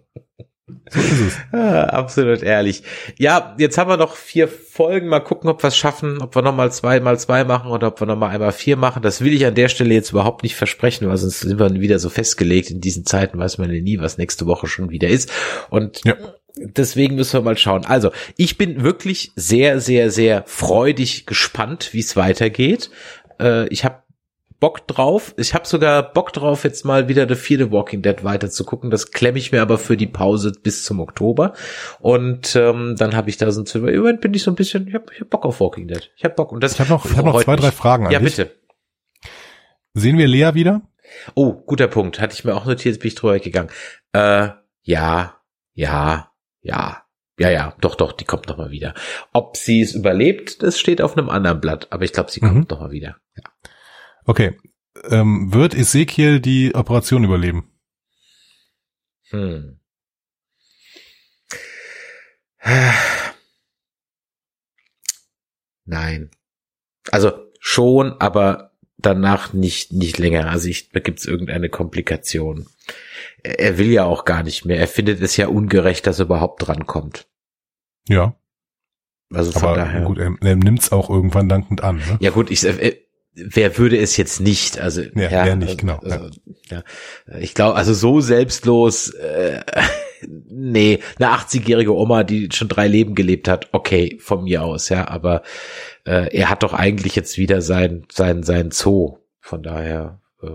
So ist es. Ah, absolut ehrlich. Ja, jetzt haben wir noch vier Folgen. Mal gucken, ob wir es schaffen, ob wir nochmal zwei mal zwei machen oder ob wir nochmal einmal vier machen. Das will ich an der Stelle jetzt überhaupt nicht versprechen, weil sonst sind wir wieder so festgelegt. In diesen Zeiten weiß man ja nie, was nächste Woche schon wieder ist. Und Ja. deswegen müssen wir mal schauen. Also, ich bin wirklich sehr, sehr, sehr freudig gespannt, wie es weitergeht. Äh, ich habe Bock drauf. Ich habe sogar Bock drauf, jetzt mal wieder The Fear the Walking Dead weiter zu gucken. Das klemme ich mir aber für die Pause bis zum Oktober. Und ähm, dann habe ich da so ein im Moment bin ich so ein bisschen, ich habe ich hab Bock auf Walking Dead. Ich habe Bock. Und das Ich habe noch, ich hab noch zwei, drei Fragen an Ja, dich. bitte. Sehen wir Lea wieder? Oh, guter Punkt. Hatte ich mir auch notiert, bin ich drüber gegangen. Äh, ja, ja, ja. Ja, ja, doch, doch, die kommt noch mal wieder. Ob sie es überlebt, das steht auf einem anderen Blatt, aber ich glaube, sie kommt Mhm. noch mal wieder. Ja. Okay. Ähm, wird Ezekiel die Operation überleben? Hm. Nein. Also schon, aber danach nicht, nicht länger. Also ich, da gibt's irgendeine Komplikation. Er, er will ja auch gar nicht mehr. Er findet es ja ungerecht, dass er überhaupt drankommt. Ja. Also von Aber daher. gut, er, er nimmt's auch irgendwann dankend an. Ne? Ja gut, ich, äh, wer würde es jetzt nicht? Also Ja, wer nicht, genau, Also, ja. Ich glaube, also so selbstlos, äh, nee, eine 80-jährige Oma, die schon drei Leben gelebt hat, okay, von mir aus, ja, aber äh, er hat doch eigentlich jetzt wieder sein sein sein Zoo, von daher. Äh,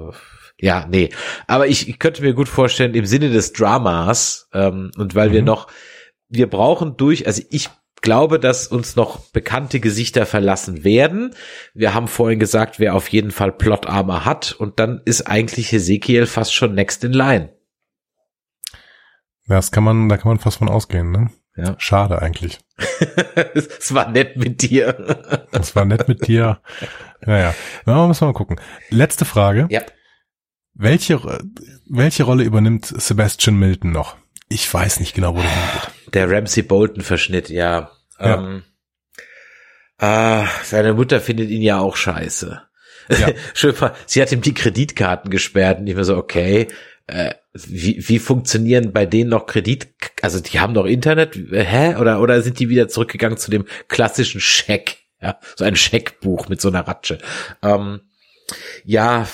ja, nee. Aber ich, ich könnte mir gut vorstellen, im Sinne des Dramas, ähm, und weil wir Mhm. noch, wir brauchen durch, also ich glaube, dass uns noch bekannte Gesichter verlassen werden. Wir haben vorhin gesagt, wer auf jeden Fall Plot-Armor hat und dann ist eigentlich Ezekiel fast schon next in line. Das kann man, da kann man fast von ausgehen, ne? Ja. Schade eigentlich. Es war nett mit dir. Das war nett mit dir. Naja, ja, müssen wir mal gucken. Letzte Frage. Ja. Welche, welche Rolle übernimmt Sebastian Milton noch? Ich weiß nicht genau, wo der hingeht. Der Ramsey Bolton Verschnitt, ja. Ja. Ähm, ah, seine Mutter findet ihn ja auch scheiße. Ja. Schön, sie hat ihm die Kreditkarten gesperrt und ich war so, okay, äh, wie, wie funktionieren bei denen noch Kredit, also die haben noch Internet, hä? Oder, oder sind die wieder zurückgegangen zu dem klassischen Scheck? Ja, so ein Scheckbuch mit so einer Ratsche. Ähm, ja,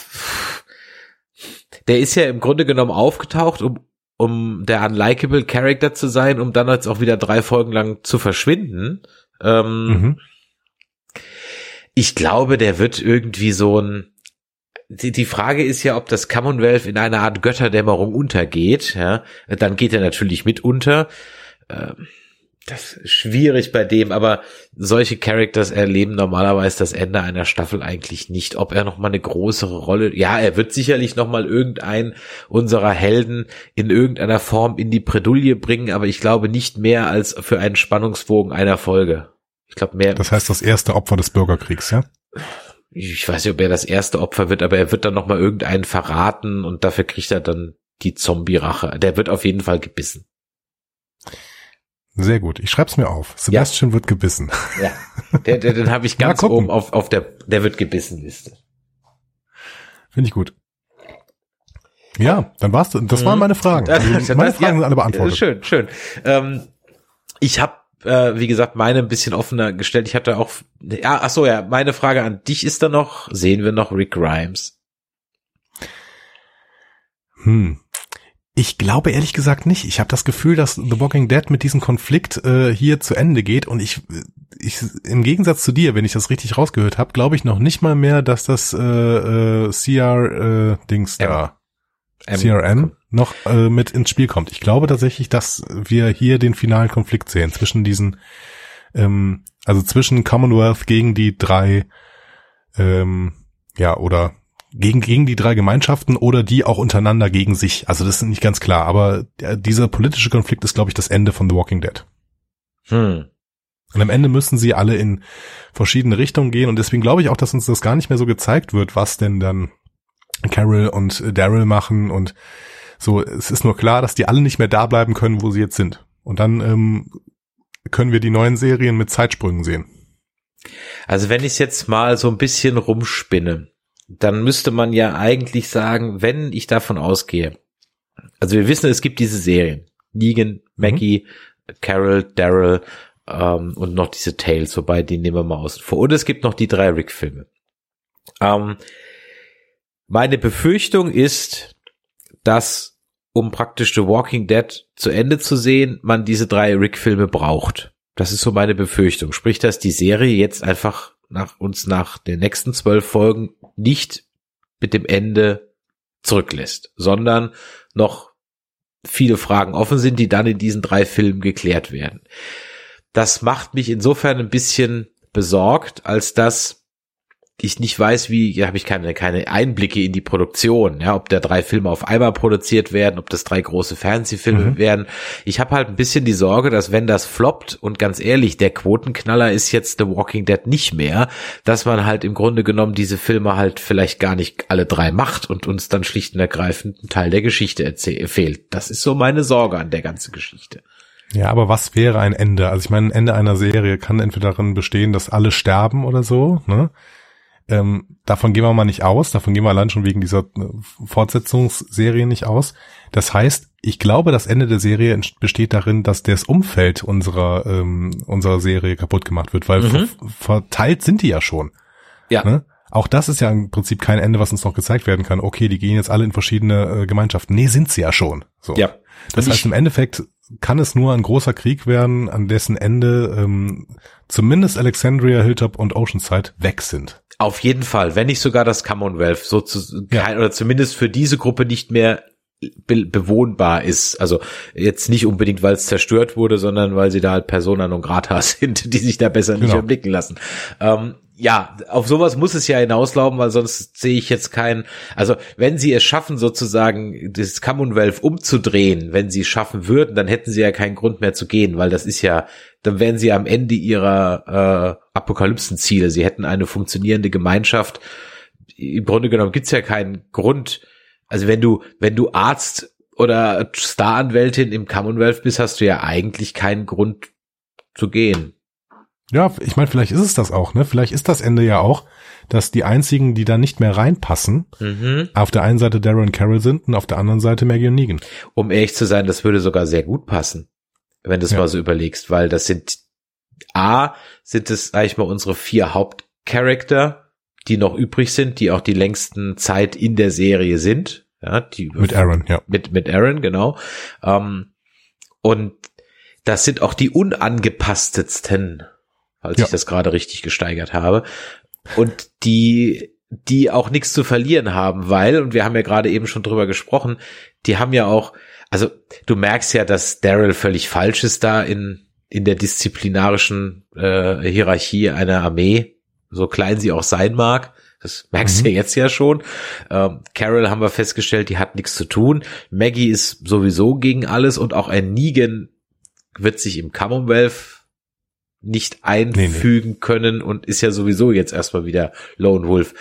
der ist ja im Grunde genommen aufgetaucht, um, um der unlikable Character zu sein, um dann jetzt auch wieder drei Folgen lang zu verschwinden. Ähm, Mhm. ich glaube, der wird irgendwie so ein. Die, die Frage ist ja, ob das Commonwealth in einer Art Götterdämmerung untergeht. Ja, dann geht er natürlich mit unter. Ähm, Das ist schwierig bei dem, aber solche Characters erleben normalerweise das Ende einer Staffel eigentlich nicht. Ob er noch mal eine größere Rolle, ja, er wird sicherlich noch mal irgendein unserer Helden in irgendeiner Form in die Bredouille bringen, aber ich glaube nicht mehr als für einen Spannungsbogen einer Folge. Ich glaube mehr. Das heißt, das erste Opfer des Bürgerkriegs, ja? ich weiß nicht, ob er das erste Opfer wird, aber er wird dann noch mal irgendeinen verraten und dafür kriegt er dann die Zombie-Rache. Der wird auf jeden Fall gebissen. Sehr gut. Ich schreib's mir auf. Sebastian wird gebissen. Ja, der, der, den habe ich ganz oben auf, auf der, der wird gebissen Liste. Finde ich gut. Ja, dann war's. Das waren meine Fragen. Das- Also, das- meine ja, Fragen sind alle beantwortet. Schön, schön. Ähm, ich habe, äh, wie gesagt, meine ein bisschen offener gestellt. Ich hatte auch, ja, ach so, ja, meine Frage an dich ist dann noch, sehen wir noch Rick Grimes? Hm. Ich glaube ehrlich gesagt nicht. Ich habe das Gefühl, dass The Walking Dead mit diesem Konflikt äh, hier zu Ende geht und ich, ich im Gegensatz zu dir, wenn ich das richtig rausgehört habe, glaube ich noch nicht mal mehr, dass das äh, äh, CR äh, Dings da Ähm, CRM noch äh, mit ins Spiel kommt. Ich glaube tatsächlich, dass wir hier den finalen Konflikt sehen zwischen diesen, ähm, also zwischen Commonwealth gegen die drei, ähm, ja, oder gegen, gegen die drei Gemeinschaften oder die auch untereinander gegen sich. Also das ist nicht ganz klar, aber dieser politische Konflikt ist, glaube ich, das Ende von The Walking Dead. Hm. Und am Ende müssen sie alle in verschiedene Richtungen gehen und deswegen glaube ich auch, dass uns das gar nicht mehr so gezeigt wird, was denn dann Carol und Daryl machen und so. Es ist nur klar, dass die alle nicht mehr da bleiben können, wo sie jetzt sind. Und dann ähm, können wir die neuen Serien mit Zeitsprüngen sehen. Also wenn ich jetzt mal so ein bisschen rumspinne, dann müsste man ja eigentlich sagen, wenn ich davon ausgehe, also wir wissen, es gibt diese Serien, Negan, Maggie, Carol, Daryl ähm, und noch diese Tales, wobei die nehmen wir mal aus vor. Und es gibt noch die drei Rick-Filme. Ähm, meine Befürchtung ist, dass um praktisch The Walking Dead zu Ende zu sehen, man diese drei Rick-Filme braucht. Das ist so meine Befürchtung. Sprich, dass die Serie jetzt einfach nach uns nach den nächsten zwölf Folgen nicht mit dem Ende zurücklässt, sondern noch viele Fragen offen sind, die dann in diesen drei Filmen geklärt werden. Das macht mich insofern ein bisschen besorgt, als dass ich nicht weiß, wie, ja, habe ich keine, keine Einblicke in die Produktion, ja, ob da drei Filme auf einmal produziert werden, ob das drei große Fernsehfilme Mhm. werden. Ich habe halt ein bisschen die Sorge, dass wenn das floppt, und ganz ehrlich, der Quotenknaller ist jetzt The Walking Dead nicht mehr, dass man halt im Grunde genommen diese Filme halt vielleicht gar nicht alle drei macht und uns dann schlicht und ergreifend ein Teil der Geschichte fehlt. Das ist so meine Sorge an der ganzen Geschichte. Ja, aber was wäre ein Ende? Also ich meine, ein Ende einer Serie kann entweder darin bestehen, dass alle sterben oder so, ne? Ähm, davon gehen wir mal nicht aus, davon gehen wir allein schon wegen dieser äh, Fortsetzungsserie nicht aus. Das heißt, ich glaube, das Ende der Serie besteht darin, dass das Umfeld unserer, ähm, unserer Serie kaputt gemacht wird, weil Mhm. ver verteilt sind die ja schon. Ja. Ne? Auch das ist ja im Prinzip kein Ende, was uns noch gezeigt werden kann. Okay, die gehen jetzt alle in verschiedene äh, Gemeinschaften. Nee, sind sie ja schon. So. Ja. Das heißt, im Endeffekt kann es nur ein großer Krieg werden, an dessen Ende ähm, zumindest Alexandria, Hilltop und Oceanside weg sind. Auf jeden Fall, wenn nicht sogar das Commonwealth so zu, Ja. oder zumindest für diese Gruppe nicht mehr be bewohnbar ist. Also jetzt nicht unbedingt, weil es zerstört wurde, sondern weil sie da halt Persona non grata sind, die sich da besser nicht Genau. erblicken lassen. Ähm, ja, auf sowas muss es ja hinauslaufen, weil sonst sehe ich jetzt keinen. Also wenn sie es schaffen, sozusagen das Commonwealth umzudrehen, wenn sie es schaffen würden, dann hätten sie ja keinen Grund mehr zu gehen, weil das ist ja, dann wären sie am Ende ihrer äh, Apokalypsenziele. Sie hätten eine funktionierende Gemeinschaft. Im Grunde genommen gibt's ja keinen Grund. Also wenn du, wenn du Arzt oder Staranwältin im Commonwealth bist, hast du ja eigentlich keinen Grund zu gehen. Ja, ich meine, vielleicht ist es das auch, ne? Vielleicht ist das Ende ja auch, dass die einzigen, die da nicht mehr reinpassen, Mhm. auf der einen Seite Darren Carol sind und auf der anderen Seite Maggie und Negan. Um ehrlich zu sein, das würde sogar sehr gut passen, wenn du es Ja. mal so überlegst, weil das sind A, sind es, sag ich mal, unsere vier Hauptcharakter, die noch übrig sind, die auch die längsten Zeit in der Serie sind. Ja, die Mit Aaron, ja. mit, mit Aaron, genau. Ähm, und das sind auch die unangepasstesten, falls Ja. ich das gerade richtig gesteigert habe. Und die, die auch nichts zu verlieren haben, weil, und wir haben ja gerade eben schon drüber gesprochen, die haben ja auch, also du merkst ja, dass Daryl völlig falsch ist da in, in der disziplinarischen äh, Hierarchie einer Armee, so klein sie auch sein mag. Das merkst Mhm. du ja jetzt ja schon. Ähm, Carol haben wir festgestellt, die hat nichts zu tun. Maggie ist sowieso gegen alles und auch ein Negan wird sich im Commonwealth nicht einfügen können und ist ja sowieso jetzt erstmal wieder Lone Wolf.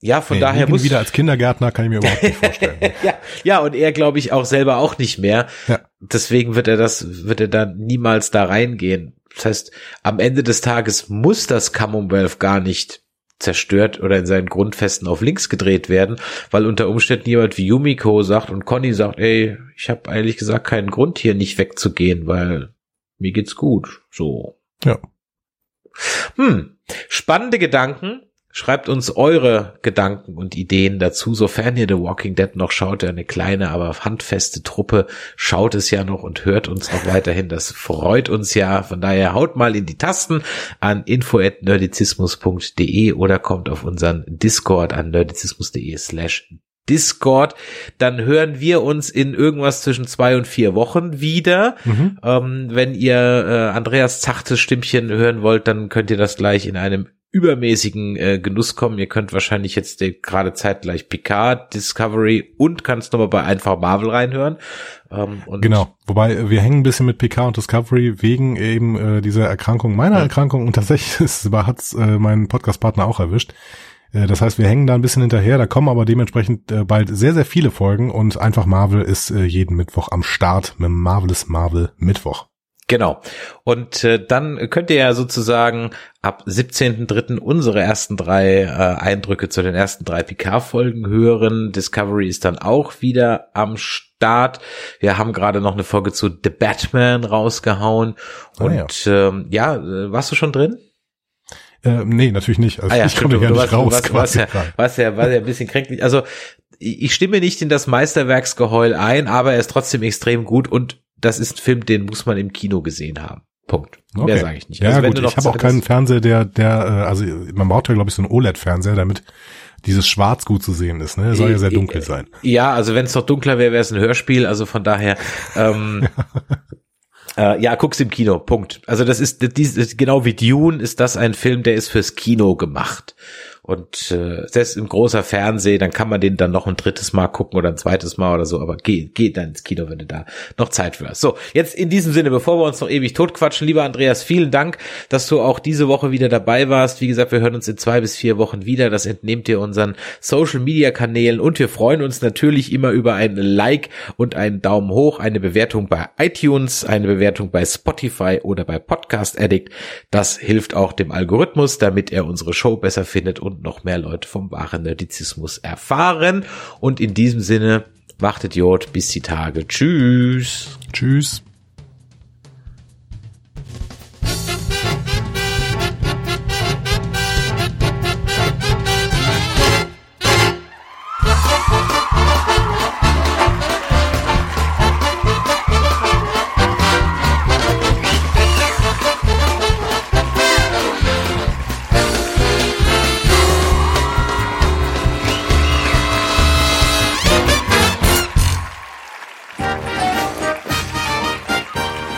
Ja, von Nee, daher muss wieder als Kindergärtner kann ich mir überhaupt nicht vorstellen. ja, ja, und er glaube ich auch selber auch nicht mehr. Ja. Deswegen wird er das, wird er da niemals da reingehen. Das heißt, am Ende des Tages muss das Commonwealth gar nicht zerstört oder in seinen Grundfesten auf links gedreht werden, weil unter Umständen jemand wie Yumiko sagt und Conny sagt, ey, ich habe eigentlich gesagt keinen Grund hier nicht wegzugehen, weil mir geht's gut. So. Ja. Hm. Spannende Gedanken. Schreibt uns eure Gedanken und Ideen dazu, sofern ihr The Walking Dead noch schaut, eine kleine, aber handfeste Truppe schaut es ja noch und hört uns auch weiterhin. Das freut uns ja. Von daher haut mal in die Tasten an info.nerdizismus.de oder kommt auf unseren Discord an nerdizismus.de slash Discord, dann hören wir uns in irgendwas zwischen zwei und vier Wochen wieder. Mhm. Ähm, wenn ihr äh, Andreas zachtes Stimmchen hören wollt, dann könnt ihr das gleich in einem übermäßigen äh, Genuss kommen. Ihr könnt wahrscheinlich jetzt gerade zeitgleich Picard, Discovery und kannst nochmal bei einfach Marvel reinhören. Ähm, genau, wobei wir hängen ein bisschen mit Picard und Discovery wegen eben äh, dieser Erkrankung, meiner ja. Erkrankung und tatsächlich hat es äh, meinen Podcast-Partner auch erwischt. Äh, das heißt, wir hängen da ein bisschen hinterher, da kommen aber dementsprechend äh, bald sehr, sehr viele Folgen und einfach Marvel ist äh, jeden Mittwoch am Start mit Marvelous Marvel Mittwoch. Genau. Und äh, dann könnt ihr ja sozusagen ab 17.3. unsere ersten drei äh, Eindrücke zu den ersten drei PK-Folgen hören. Discovery ist dann auch wieder am Start. Wir haben gerade noch eine Folge zu The Batman rausgehauen. Und ah, ja. Ähm, ja, warst du schon drin? Äh, nee, natürlich nicht. Also ah ja, ich konnte ja nicht raus. Was, ja, was ja, was ja ein bisschen kränklich. Also ich stimme nicht in das Meisterwerksgeheul ein, aber er ist trotzdem extrem gut und das ist ein Film, den muss man im Kino gesehen haben. Punkt. Okay. Mehr sage ich nicht. Ja, also, gut, ich habe auch keinen Fernseher, der, der, äh, also man braucht ja, glaube ich, so einen OLED-Fernseher, damit dieses Schwarz gut zu sehen ist. Ne? Soll ja sehr dunkel sein. Ja, also wenn es noch dunkler wäre, wäre es ein Hörspiel. Also von daher, ähm, äh, ja, guck's im Kino. Punkt. Also das ist, dies, genau wie Dune ist das ein Film, der ist fürs Kino gemacht. Und äh, selbst im großer Fernseh, dann kann man den dann noch ein drittes Mal gucken oder ein zweites Mal oder so, aber geh, geh dann ins Kino, wenn du da noch Zeit für hast. So, jetzt in diesem Sinne, bevor wir uns noch ewig totquatschen, lieber Andreas, vielen Dank, dass du auch diese Woche wieder dabei warst. Wie gesagt, wir hören uns in zwei bis vier Wochen wieder. Das entnehmt ihr unseren Social Media Kanälen und wir freuen uns natürlich immer über ein Like und einen Daumen hoch, eine Bewertung bei iTunes, eine Bewertung bei Spotify oder bei Podcast Addict. Das hilft auch dem Algorithmus, damit er unsere Show besser findet und und noch mehr Leute vom wahren Nerdizismus erfahren. Und in diesem Sinne, wartet Jod bis die Tage. Tschüss. Tschüss.